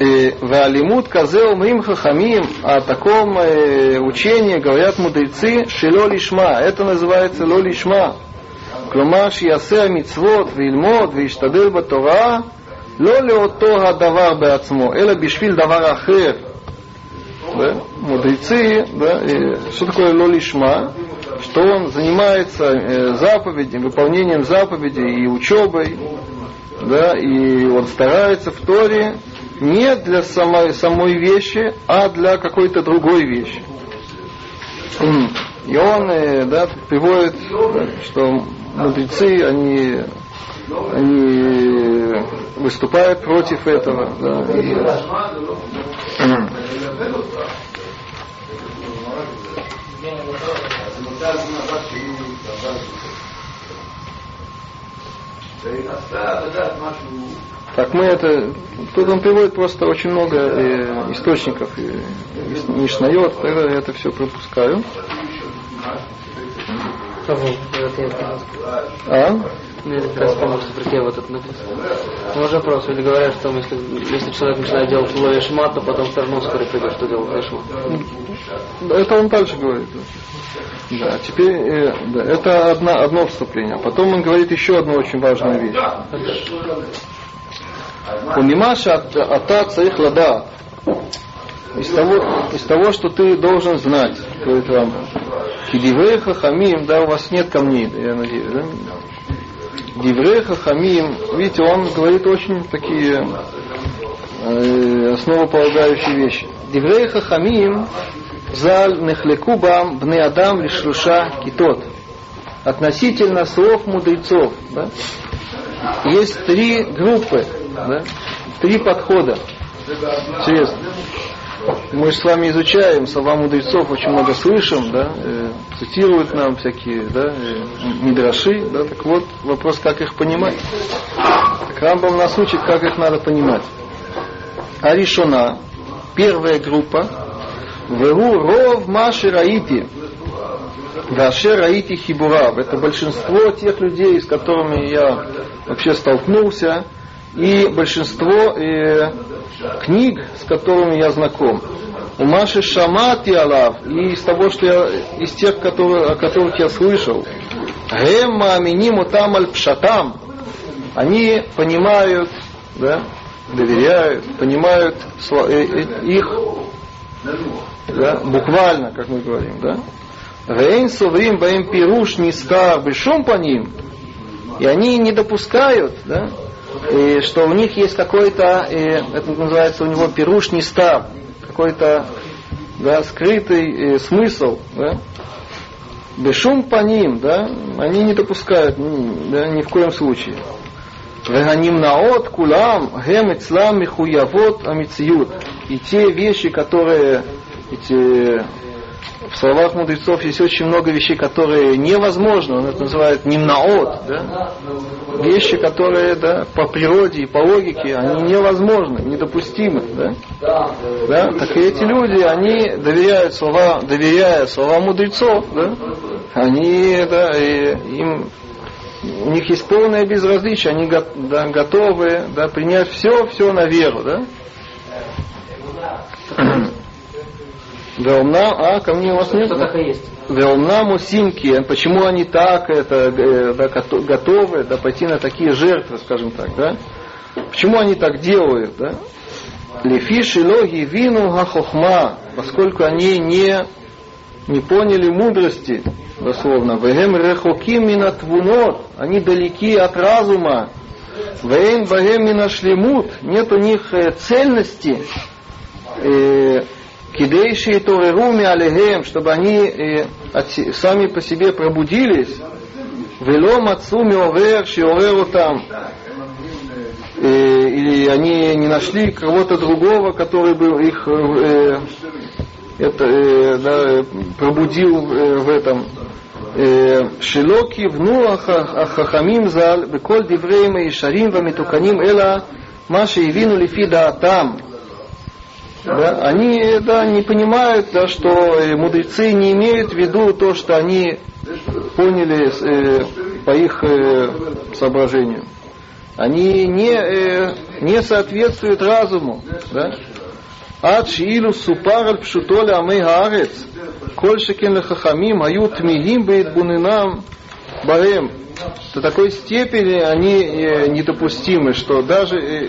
И Валимут казел мрим хахамим, о таком э, учении говорят мудрецы, шело лишма. Это называется ло лишма. כלומר שיעשה המצוות וילמוד וישתדל בתורה לא לאותו הדבר בעצמו, אלא בשביל דבר אחר. Да? Мудрецы, да, и что такое лолишма? Что он занимается э, заповедью, выполнением заповедей и учебой, да, и он старается в Торе не для самой, самой вещи, а для какой-то другой вещи. И он э, да, приводит, что мудрецы, они, они выступают против этого. Да, и, так мы это, тут он приводит просто очень много э, источников, э, Мишнает, тогда я это все пропускаю. А? Это написано. Может вопрос, или говорят, что если, если человек начинает делать лови шмат, то потом равно вскоре придет, что делать лови Это он дальше говорит. Да, теперь э, да, это одна, одно вступление. Потом он говорит еще одну очень важную вещь. Унимаша ата царих лада. Из того, из того, что ты должен знать, говорит Рамбам. Кидивреха хамим, да, у вас нет камней, я надеюсь, да? Дивреха хамим, видите, он говорит очень такие э, основополагающие вещи. Дивреха хамим, заль нехлекубам бне адам лишлуша китот. Относительно слов мудрецов, да? есть три группы, да? три подхода. Интересно. Мы же с вами изучаем слова мудрецов, очень много слышим, да, э, цитируют нам всякие, да, э, мидраши, да, так вот, вопрос, как их понимать. Так Рамбам нас учит, как их надо понимать. Аришона, первая группа, Веру ров маши раити, Ваше раити хибурав. Это большинство тех людей, с которыми я вообще столкнулся, и большинство э, книг, с которыми я знаком. У Маши Шамати Алав, и из того, что я, из тех, которые, о которых я слышал, Гемма Аминим Утам Аль Пшатам, они понимают, да, доверяют, понимают э, э, их да, буквально, как мы говорим, да. Вейн соврим баим пируш нискар бешум по ним, и они не допускают, да, и что у них есть какой-то, это называется у него пирушный став, какой-то да, скрытый э, смысл. Да? Бешум по ним, да, они не допускают, да, ни в коем случае. Веганим наот кулам гем ицлам михуявот амициют. И те вещи, которые эти в словах мудрецов есть очень много вещей, которые невозможно, он это называет нимнаот, да? Вещи, которые да, по природе и по логике, они невозможны, недопустимы. Да? Да? Так и эти люди, они доверяют слова, доверяя слова мудрецов, да? они, да, и им у них есть полное безразличие, они да, готовы да, принять все, все на веру, да? Велна, а, ко мне у вас нет? Так и есть. Велнаму симки, почему они так это, э, да, гото- готовы да, пойти на такие жертвы, скажем так, да? Почему они так делают, да? Лефи шилоги вину хахохма, поскольку они не, не поняли мудрости, дословно. Вегем рехоким минатвунот, они далеки от разума. Вейн багем минашлемут, нет у них э, цельности. Э, Кидейши Тореруми Алехем, чтобы они э, сами по себе пробудились. Вело Мацуми Овер, Шиоверу там. Или они не нашли кого-то другого, который бы их э, это, э, да, пробудил э, в этом. Шилоки вну ахахамим зал, беколь дивреем и шарим вамитуканим эла, маши явину лифи даатам. Да, они да, не понимают, да, что э, мудрецы не имеют в виду то, что они поняли э, по их э, соображению. Они не, э, не соответствуют разуму. Да? עד שאילו סופר על פשוטו לעמי הארץ, כל שכן לחכמים היו תמיהים בהתבוננם בהם. До такой степени они э, недопустимы, что даже э,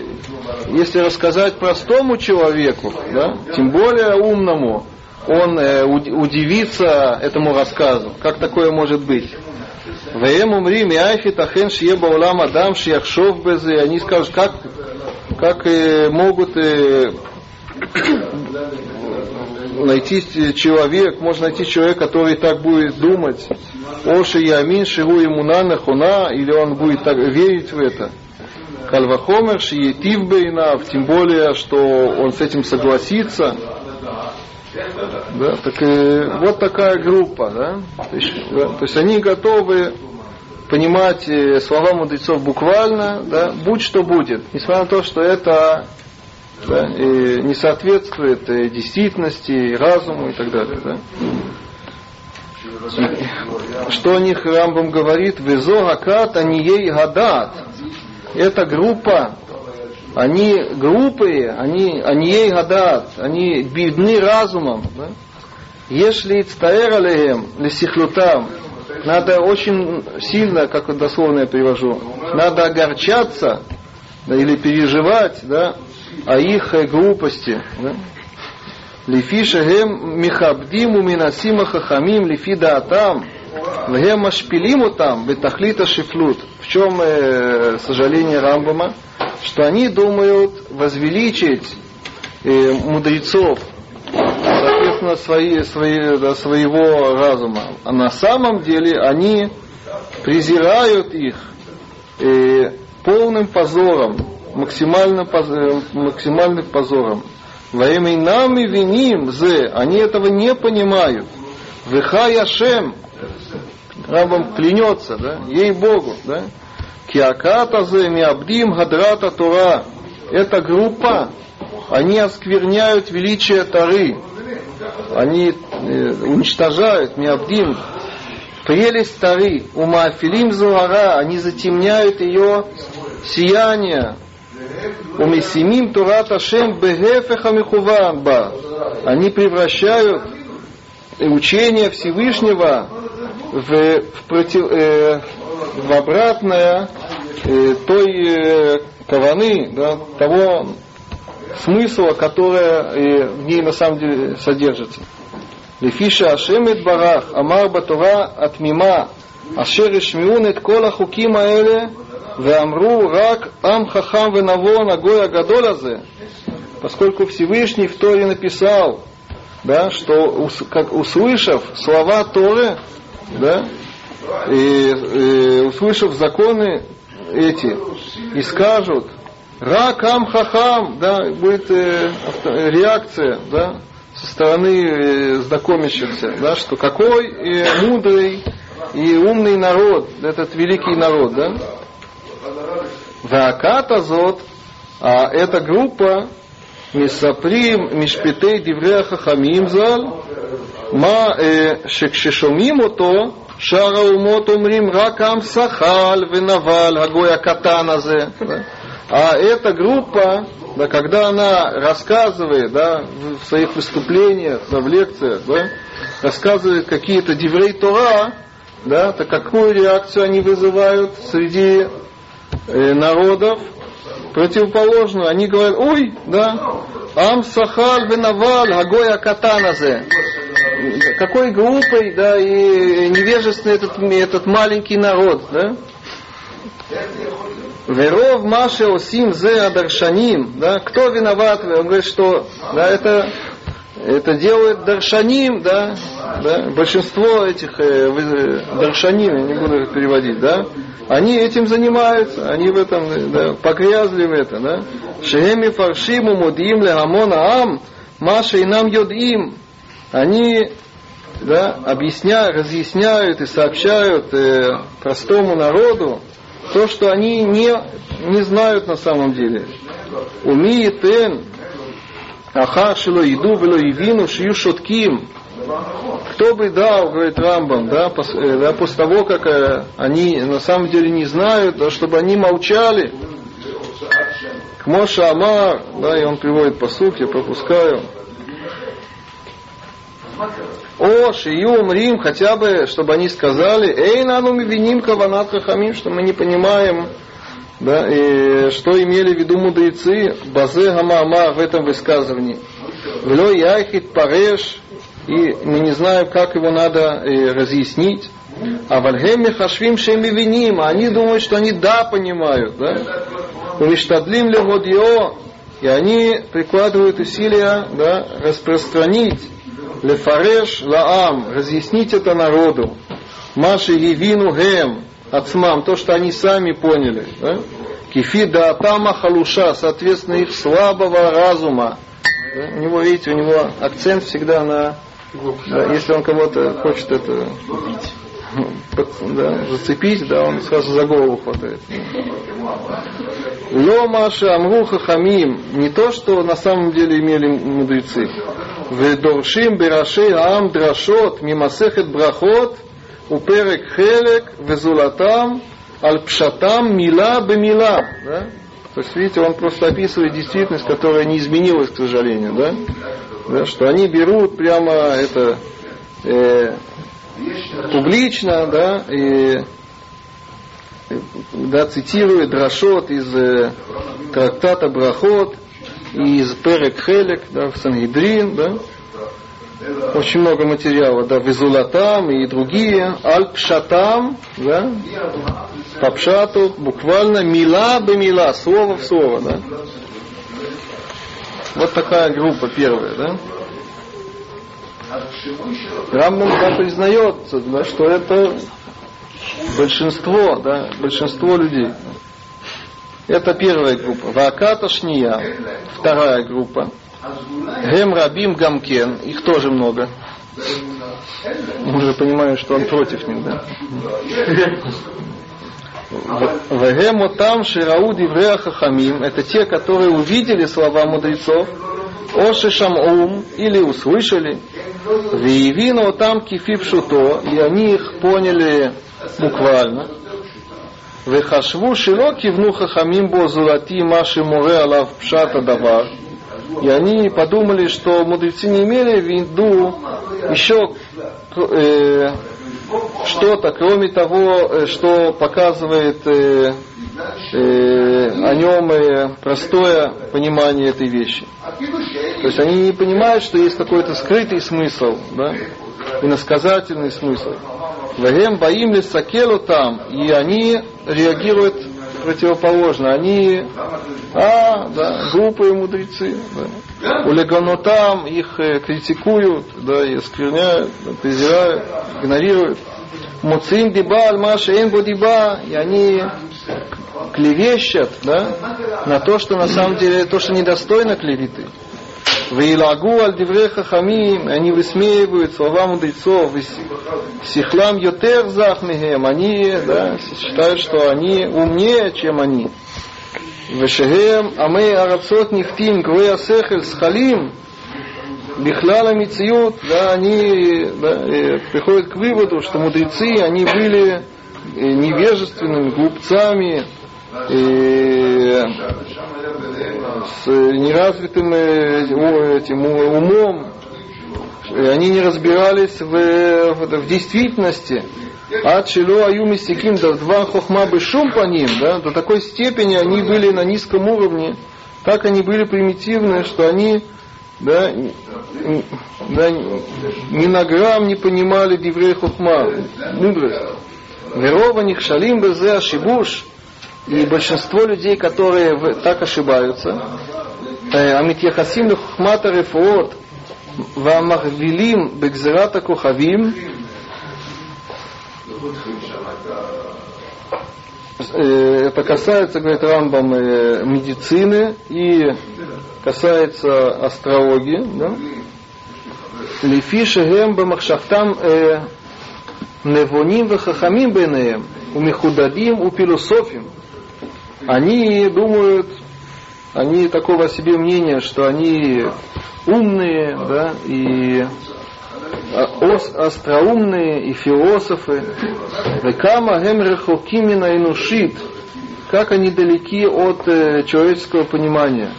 если рассказать простому человеку, да, тем более умному, он э, удивится этому рассказу. Как такое может быть? Веем умри мяйфи тахен шие баулам адам безы. Они скажут, как, как э, могут э, найти человек, можно найти человек, который так будет думать, Оши Ямин, Шигу Имуна, Нахуна, или он будет так верить в это. Кальвахомер Шиетив Бейнав, тем более, что он с этим согласится. Да, так, э, вот такая группа, да? То, есть, да, то есть они готовы понимать э, слова мудрецов буквально, да, будь что будет, несмотря на то, что это да, и не соответствует э, действительности, разуму и так далее. Да. И Что о них Рамбам говорит? Везо гакат анией гадат эта группа, они глупые, они, они ей гадат, они бедны разумом. Да? Если цтаэралеем, лисихлютам, надо очень сильно, как дословно я перевожу, надо огорчаться да, или переживать да, о их э, глупости. Да? Лифи шагем михабдиму минасима хахамим лифи даатам. Вегем машпилиму там, бетахлита шифлут. В чем э, сожаление Рамбама? Что они думают возвеличить э, мудрецов, соответственно, свои, свои, да, своего разума. А на самом деле они презирают их э, полным позором, максимальным, позором, э, максимальным позором. Во имя и виним, зе, они этого не понимают. Веха Яшем, Рамбам клянется, да, ей Богу, да. Киаката миабдим хадрата Тора. Эта группа, они оскверняют величие Торы. Они э, уничтожают миабдим прелесть Торы. Умафилим Зуара, они затемняют ее сияние. Умисимим Турат Ашем Бегефеха Михуван Ба. Они превращают Э, учение Всевышнего в, в, против, э, в обратное э, той э, каваны, да, того смысла, которое э, в ней на самом деле содержится. Лефиша ашемит Барах, Амар Батура Атмима, Ашер Ишмиунет Кола Хукима Эле, амру Рак Ам Хахам Венаво Нагоя Гадолазе, поскольку Всевышний в Торе написал, да, что как услышав слова Торы да, и, и услышав законы эти, и скажут, ракам хахам, да, будет э, авто, реакция, да, со стороны э, знакомящихся, да, что какой э, мудрый и умный народ, этот великий народ, да. Вааката зот, а эта группа Мисаприм Мишпитей Диврея Хахамим Зал, מה שכששומעים אותו, שאר האומות אומרים רק עם שחל ונבל, הגוי הקטן הזה. А эта группа, да, когда она рассказывает да, в своих выступлениях, да, в лекциях, да, рассказывает какие-то диврей Тора, да, то какую реакцию они вызывают среди э, народов? Противоположную. Они говорят, ой, да, ам сахал венаваль, агоя катаназе какой глупый, да, и невежественный этот, этот маленький народ, да. Веров Маше Осим Зе Адаршаним, да, кто виноват? Он говорит, что да, это, это делает Даршаним, да, да, большинство этих э, Даршаним, я не буду переводить, да, они этим занимаются, они в этом да, погрязли в этом, да. Шехеми фаршиму мудим лехамона ам, Маша и нам йодим, они да, объясняют, разъясняют и сообщают э, простому народу то, что они не, не знают на самом деле. Уми и тен, ахар шило иду вело ивину шию шотким. Кто бы дал, говорит Рамбам, да, пос, э, да, после того, как э, они на самом деле не знают, да, чтобы они молчали. К Моша Амар, да, и он приводит по я пропускаю. О, шию Рим, хотя бы, чтобы они сказали, эй, нану мы виним каванат хахамим, что мы не понимаем, да, и что имели в виду мудрецы, базе гамама в этом высказывании. Вло яхит пареш, и мы не знаем, как его надо э, разъяснить. А вальгем хашвим шеми виним, они думают, что они да понимают, да. Умиштадлим леводио, и они прикладывают усилия, да, распространить лефареш лаам, разъяснить это народу. Маши евину гем, отцмам, то, что они сами поняли. Да? Кефида атама халуша, соответственно, их слабого разума. У него, видите, у него акцент всегда на... Если он кого-то хочет это да, зацепить, да, он сразу за голову хватает. Ломаша амруха хамим, не то, что на самом деле имели мудрецы. Ведоршим бераши ам драшот мимасехет брахот – уперек хелек везулатам аль пшатам мила бемила. Да? То есть, видите, он просто описывает действительность, которая не изменилась, к сожалению. Да? Да, что они берут прямо это э, публично, да, и да, цитирует Рашот из э, трактата Брахот, из Перек Хелек, да, в Сангидрин, да, очень много материала, да, Визулатам и другие, Аль-Пшатам, да, по пшату, буквально мила бы мила, слово в слово, да. Вот такая группа первая, да. Рамбам да, признается, да, что это большинство, да, большинство людей. Это первая группа. Ваката Шния, вторая группа. Гем Рабим Гамкен, их тоже много. Мы уже понимаем, что он против них, да? Вегему там Ширау Диврея Хахамим, это те, которые увидели слова мудрецов, Оши Шамум, или услышали, Виевину там Кифипшуто, и они их поняли буквально. Вехашву широ кивну хахамим бо зулати маши муре алав пшата давар. И они подумали, что мудрецы не имели в виду еще э, что-то, кроме того, э, что показывает э, э, о нем э, простое понимание этой вещи. То есть они не понимают, что есть какой-то скрытый смысл, да, иносказательный смысл. Вагем баим сакелу там, и они реагируют противоположно. Они, а, да, глупые мудрецы. Да. У леганотам их э, критикуют, да, и оскверняют, да, презирают, игнорируют. Муцин диба альмаша эн диба, и они клевещут, да, на то, что на самом деле, то, что недостойно клеветы. Вейлагу аль дивре хахамим, они высмеивают слова мудрецов, сихлам йотер захмехем, они да, считают, что они умнее, чем они. Вешехем амей арацот нихтим гвея сехель схалим, бихлала мициют, да, они да, приходят к выводу, что мудрецы, они были э, невежественными, глупцами, и с неразвитым э, этим умом, они не разбирались в, в, действительности. Ад шило аю мистиким да два хохма бы шум по ним, да, до такой степени они были на низком уровне, так они были примитивны, что они да, да, ни на грамм не понимали диврей хохма, мудрость. Верова них шалим безе ашибуш, и большинство людей, которые так ошибаются, э, Амитьяхасим Лухмата ну, Рефуот, Вамахвилим Бекзерата Кухавим, э, это касается, говорит Рамбам, э, медицины и касается астрологии. Да? Лефиша гэмба махшахтам невоним вахахамим бенеем, умихудадим, упилусофим они думают, они такого себе мнения, что они умные, да, и остроумные, и философы. Векама гемрехокимина инушит. Как они далеки от э, человеческого понимания.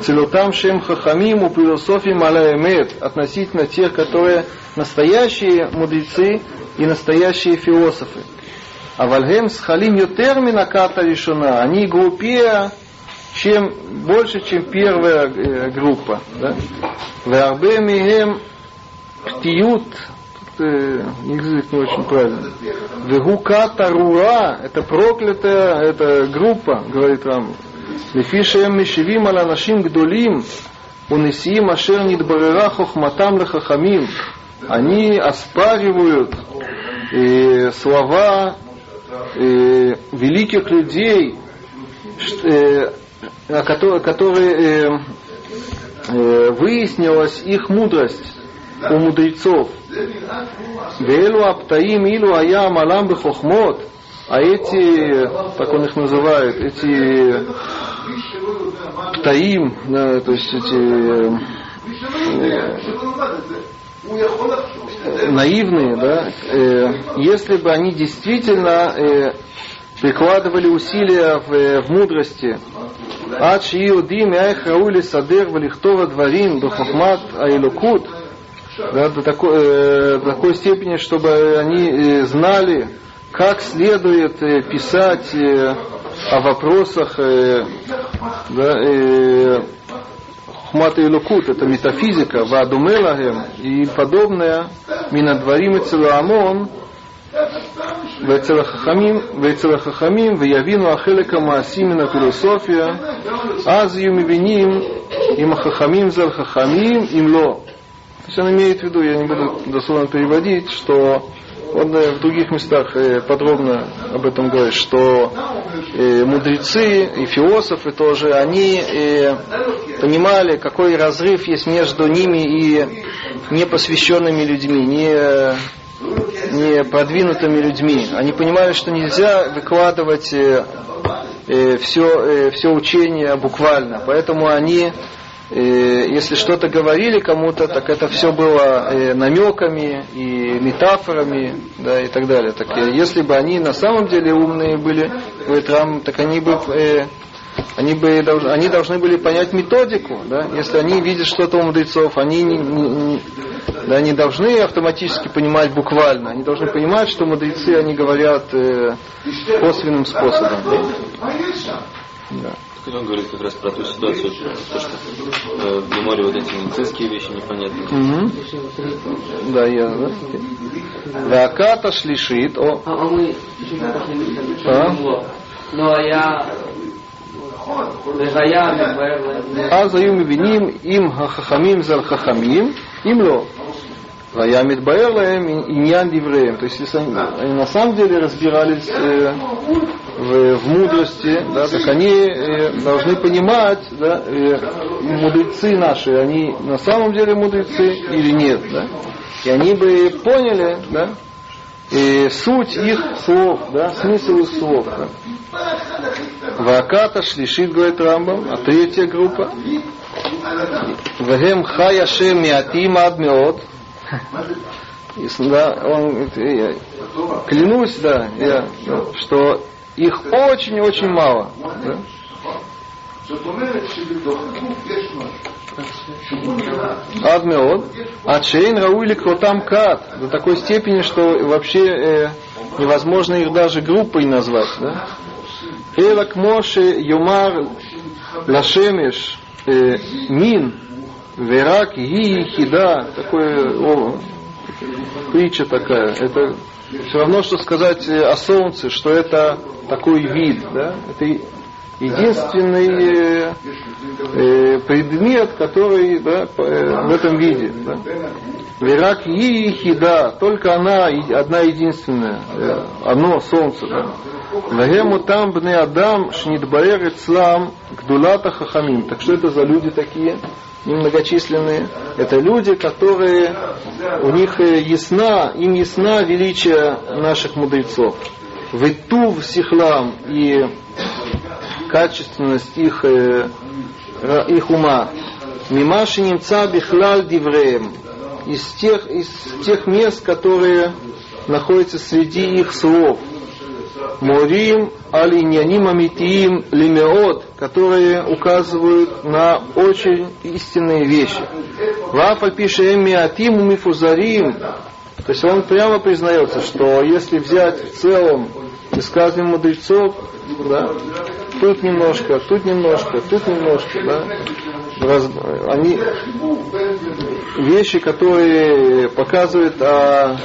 Целютам шем хахамим у философии маляемет относительно тех, которые настоящие мудрецы и настоящие философы. А вальгем с халим ютермина ката решена. Они глупее, чем больше, чем первая э, группа. Да? Варбе мигем ктиют, э, язык не очень правильно. Вегука тарура, это проклятая это группа, говорит Рам. Лефишем мишевим аля нашим гдолим, унесиим ашер нидбарера хохматам лехахамим. Они оспаривают и э, слова э, великих людей, э, которые, которые э, э, выяснилась их мудрость у мудрецов. Велу аптаим илу аям алам бехохмот, а эти, так он их называет, эти птаим, то есть эти э, наивные, да, э, если бы они действительно э, прикладывали усилия в, э, в мудрости, עד שיהודים איך ראוי לסדר ולכתוב הדברים בחוכמת האלוקות, да, до, такой, э, до такой степени, чтобы они э, знали, как следует э, писать э, о вопросах э, да, э, хухмат и лукут, это метафизика, вадумелагем и подобное, минадварим и целоамон, Вецелахахамим, Веявину Ахелека Маасимина философия, Аз Юмивиним, им Хахамим зар Хахамим, им Ло. То есть он имеет в виду, я не буду дословно переводить, что он в других местах э, подробно об этом говорит, что э, мудрецы и философы тоже, они э, понимали, какой разрыв есть между ними и непосвященными людьми, не, не продвинутыми людьми. Они понимали, что нельзя выкладывать все, все учение буквально. Поэтому они если что-то говорили кому-то, так это все было э, намеками и метафорами, да, и так далее. Так э, если бы они на самом деле умные были, так они бы э, они бы они должны были понять методику, да? Если они видят что-то у мудрецов, они не, не, да, не должны автоматически понимать буквально, они должны понимать, что мудрецы они говорят э, косвенным способом. Да? Да Он говорит как раз про ту ситуацию, то, что э, в меморе вот эти медицинские вещи непонятные. Угу. Да, я, да. Ваката шлишит. О. А, а мы а? Ну а я... Легая, אז היו מבינים אם החכמים זה החכמים, אם לא. והיה מתבהר להם עניין דבריהם. То есть если они, они на самом деле разбирались э, в, в мудрости, да, так они э, должны понимать, да, э, мудрецы наши, они на самом деле мудрецы или нет. Да? И они бы поняли, да, и суть их слов, да, смысл их слов. Да. Ваката шлишит, говорит Рамбам, а третья группа. Вагем хая шем миатим ад меот. И, Да, он я клянусь, да, я, что их очень-очень мало. Да? Ад меот. А чейн раули кротам кат. До такой степени, что вообще э, невозможно их даже группой назвать. Да? Элак Моше Юмар Лашемеш э, Мин Верак Ги Хида такое о, притча такая. Это все равно, что сказать о солнце, что это такой вид, да? Это единственный э, предмет, который да, э, в этом виде. Да. Верак Хида, только она одна единственная, э, одно солнце. Вагему там бне Адам шнидбаэр ицлам гдулата хахамим. Так что это за люди такие? Немногочисленные. Это люди, которые у них э, ясна, им ясна величие наших мудрецов. Витув сихлам и качественность их, э, их ума. Мимаши немца бихлаль дивреем. Из тех, из тех мест, которые находятся среди их слов. Морим алиньяним амитиим лимеот, которые указывают на очень истинные вещи. Вафаль пишет миатим мифузарим, то есть он прямо признается, что если взять в целом высказывание мудрецов, да, тут немножко, тут немножко, тут немножко, да, раз, они вещи, которые показывают о,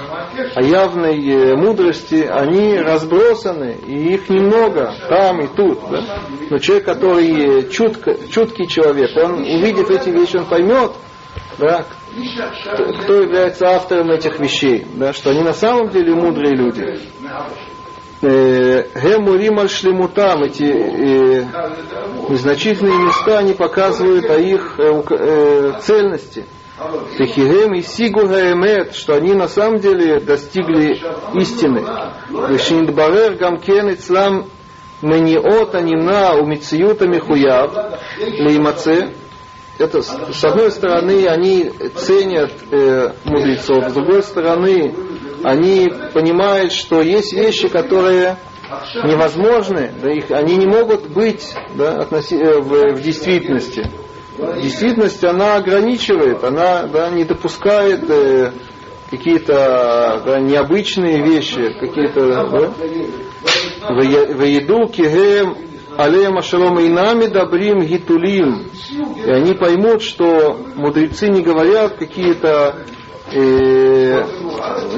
о явной мудрости, они разбросаны, и их немного там и тут. Да? Но человек, который чутко, чуткий человек, он увидев эти вещи, он поймет, да, кто является автором этих вещей, да, что они на самом деле мудрые люди. Гемурим аль эти э, незначительные места, они показывают о их э, э, цельности. Техигем и Сигу Гаэмет, что они на самом деле достигли истины. Вишиндбарер Гамкен Ицлам Мениот Анина Умициюта Михуяв Леймаце. Это с одной стороны они ценят э, мудрецов, с другой стороны они понимают, что есть вещи, которые невозможны, да, их, они не могут быть да, относи, э, в, в действительности. Действительность, она ограничивает, она да, не допускает э, какие-то да, необычные вещи, какие-то да, в еду кигем алеем ашалом и нами добрим гитулим. И они поймут, что мудрецы не говорят какие-то э,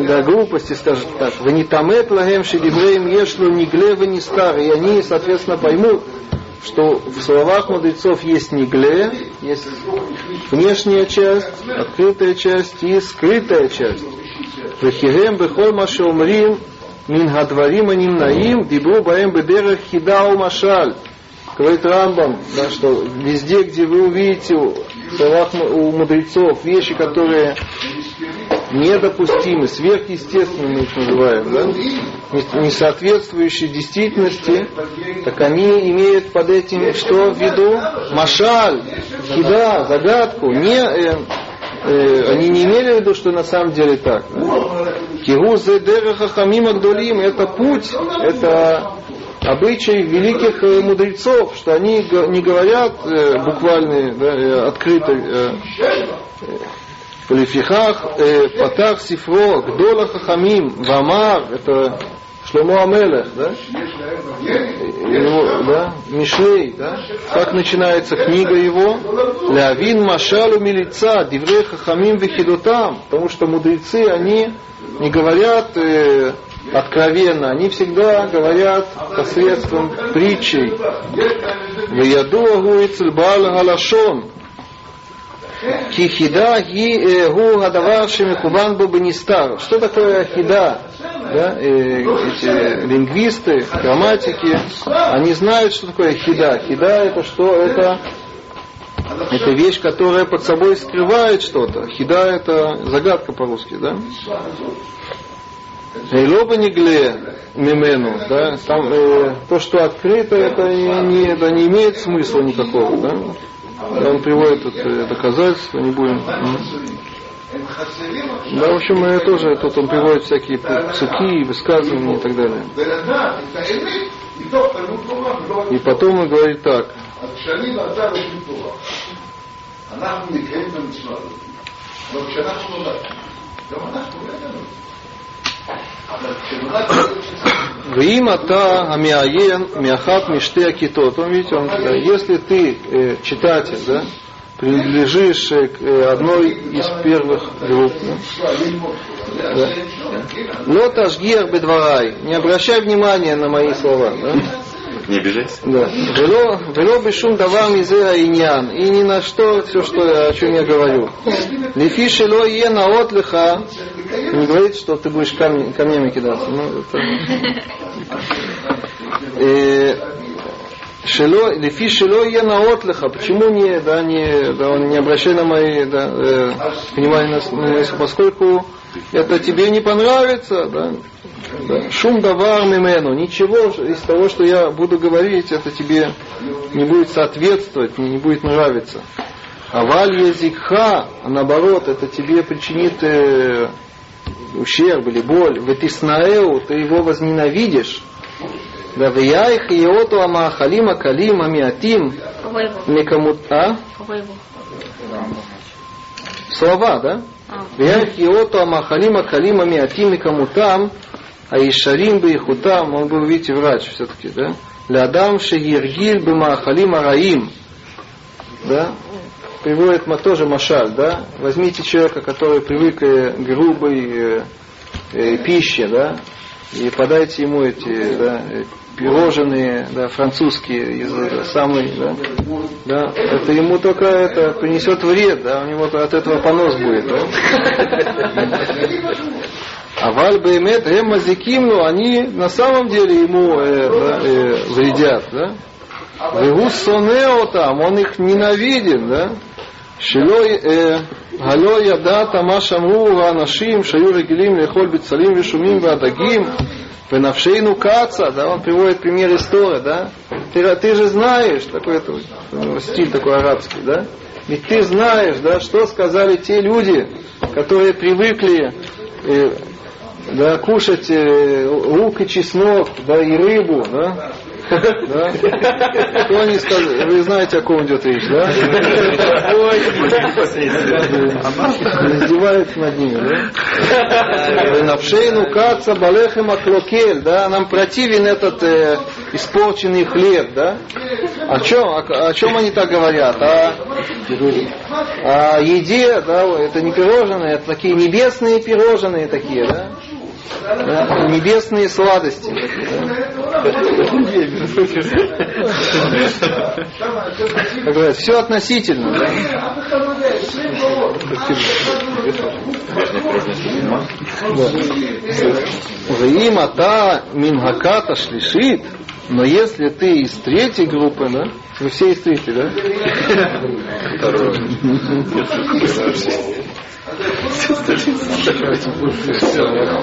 да, глупости, скажем так. Ванитамет лагем шедибреем ешлу нигле не стар. И они, соответственно, поймут, что в словах мудрецов есть нигле, есть внешняя часть, открытая часть и скрытая часть. Вехирем бехол машеумрим мин гадварим аним наим дибру баем бедерах хидау машаль. Говорит Рамбам, да, что везде, где вы увидите в словах у мудрецов вещи, которые недопустимы, сверхъестественные их называем, да? не соответствующие действительности, так они имеют под этим что в виду? Машаль, хида, загадку. Не, э, э, они не имели в виду, что на самом деле так. Киру хахамим агдулим, это путь, это обычай великих э, мудрецов, что они не говорят э, буквально да, э, открыто Полифихах Патах Сифро Гдола Хахамим Вамар, это Шломо Амелех, да? Его, да? Мишлей, да? Как начинается книга его? Лявин Машалу Милица, Дивре Хахамим Вихидотам, потому что мудрецы, они не говорят э, откровенно, они всегда говорят посредством притчей. Ваядуагу ицельбал галашон. Кихида ги гу гадавар шемихубан бабанистар. Что такое хида? Да, э, эти лингвисты, грамматики, они знают, что такое хида. Хида это что? Это это вещь, которая под собой скрывает что-то. Хида это загадка по-русски, да? Лоба негле мимену, да, там э, то, что открыто, это не, это не имеет смысла никакого, да. Он приводит тут э, доказательства, не будем. Да, в общем, и тоже тут он приводит всякие псуки, высказывания и так далее. И потом он говорит так. Вим ата амиаен миахат миште акитот. Он видите, он э, если ты э, читатель, да, принадлежишь э, к э, одной из первых групп, да, да. Лоташгир бедварай, не обращай внимания на мои слова. Да? Не обижайся. Да. Вело, вело бешум давар мизера иньян. И ни на что, все, что, о чем я говорю. Лифи шело е наот лиха. Не говорит, что ты будешь камень, камнями кидаться. Ну, это... Шело, шело е наот лиха. Почему не, да, не, да, он не обращай на мои, да, э, внимание на, на, поскольку это тебе не понравится, да, да. Шум давар мимену. Ничего из того, что я буду говорить, это тебе не будет соответствовать, не будет нравиться. А валь язикха, наоборот, это тебе причинит э, ущерб или боль. В этиснаэу ты его возненавидишь. Да вияих и оту ама халима калима миатим микамут... А? Слова, да? Вияих и оту ама халима калима миатим микамутам а Ишарим Бейхутам, он был, видите, врач все-таки, да? Лядам Шегиргиль Бемахалим Араим. Да? Приводит тоже Машаль, да? Возьмите человека, который привык к грубой э, э, пище, да? И подайте ему эти, да, пирожные, да, французские, из э, самой, да, да, это ему только это принесет вред, да, у него от этого понос будет. А вальбаймет эммазикимну, они на самом деле ему э, да, э, вредят, да? Там, он их ненавидит, да? Галё яда тама шамру анашим шаю регилим лехоль бицалим вишумим вадагим венавшейну каца, да, он приводит пример истории, да? Ты, ты же знаешь, такой это, стиль такой арабский, да? Ведь ты знаешь, да, что сказали те люди, которые привыкли э, да, кушать э, лук и чеснок, да, и рыбу, да, да? Кто не скажет, вы знаете, о ком идет речь, да? Издевается над ними, да? Навшейну каца балехем аклокель, да? Нам противен этот э, испорченный хлеб, да? О чем, о, о чем они так говорят? О, о еде, да? Это не пирожные, это такие небесные пирожные такие, да? да, небесные сладости. Как говорят, все относительно. Им ата мингаката шлишит, но если ты из третьей группы, да, вы все из третьей, да?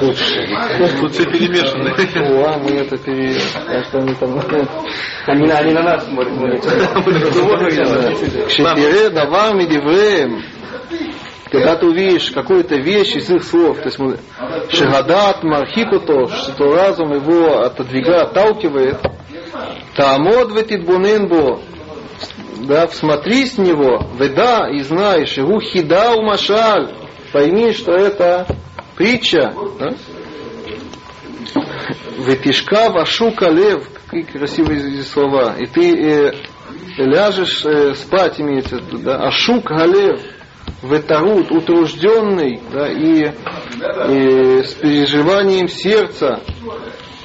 Тут все перемешано. О, мы это пере... А что они там... Они, они на нас смотрят. Кшепире давар медивреем. Когда ты увидишь какую-то вещь из их слов, то есть шагадат мархикуто, что разум его отодвигает, отталкивает, таамод ветидбуненбо, да, всмотрись в него, веда и знаешь, его хида машаль, пойми, что это притча. Да? Ветишка вашука лев, какие красивые слова. И ты э, ляжешь э, спать, имеется в виду, да, ашук галев, ветарут, утружденный, да, и э, с переживанием сердца,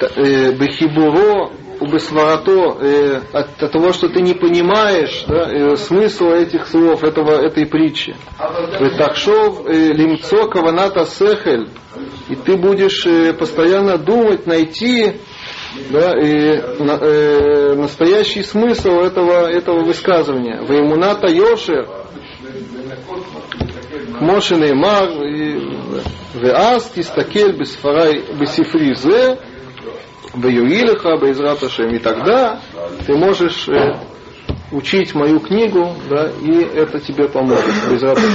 э, бехибуро, убесварато, э, от, того, что ты не понимаешь да, э, смысла этих слов, этого, этой притчи. Такшов э, лимцо каваната сехель, и ты будешь э, постоянно думать, найти да, и, на, э, настоящий смысл этого, этого высказывания. Ваймуната Йошер, Моше Неймар, Веас Тистакель Бесифри Зе, Ваюилиха, Байзрат Ашем. И тогда ты можешь э, учить мою книгу, да, и это тебе поможет. Байзрат Ашем.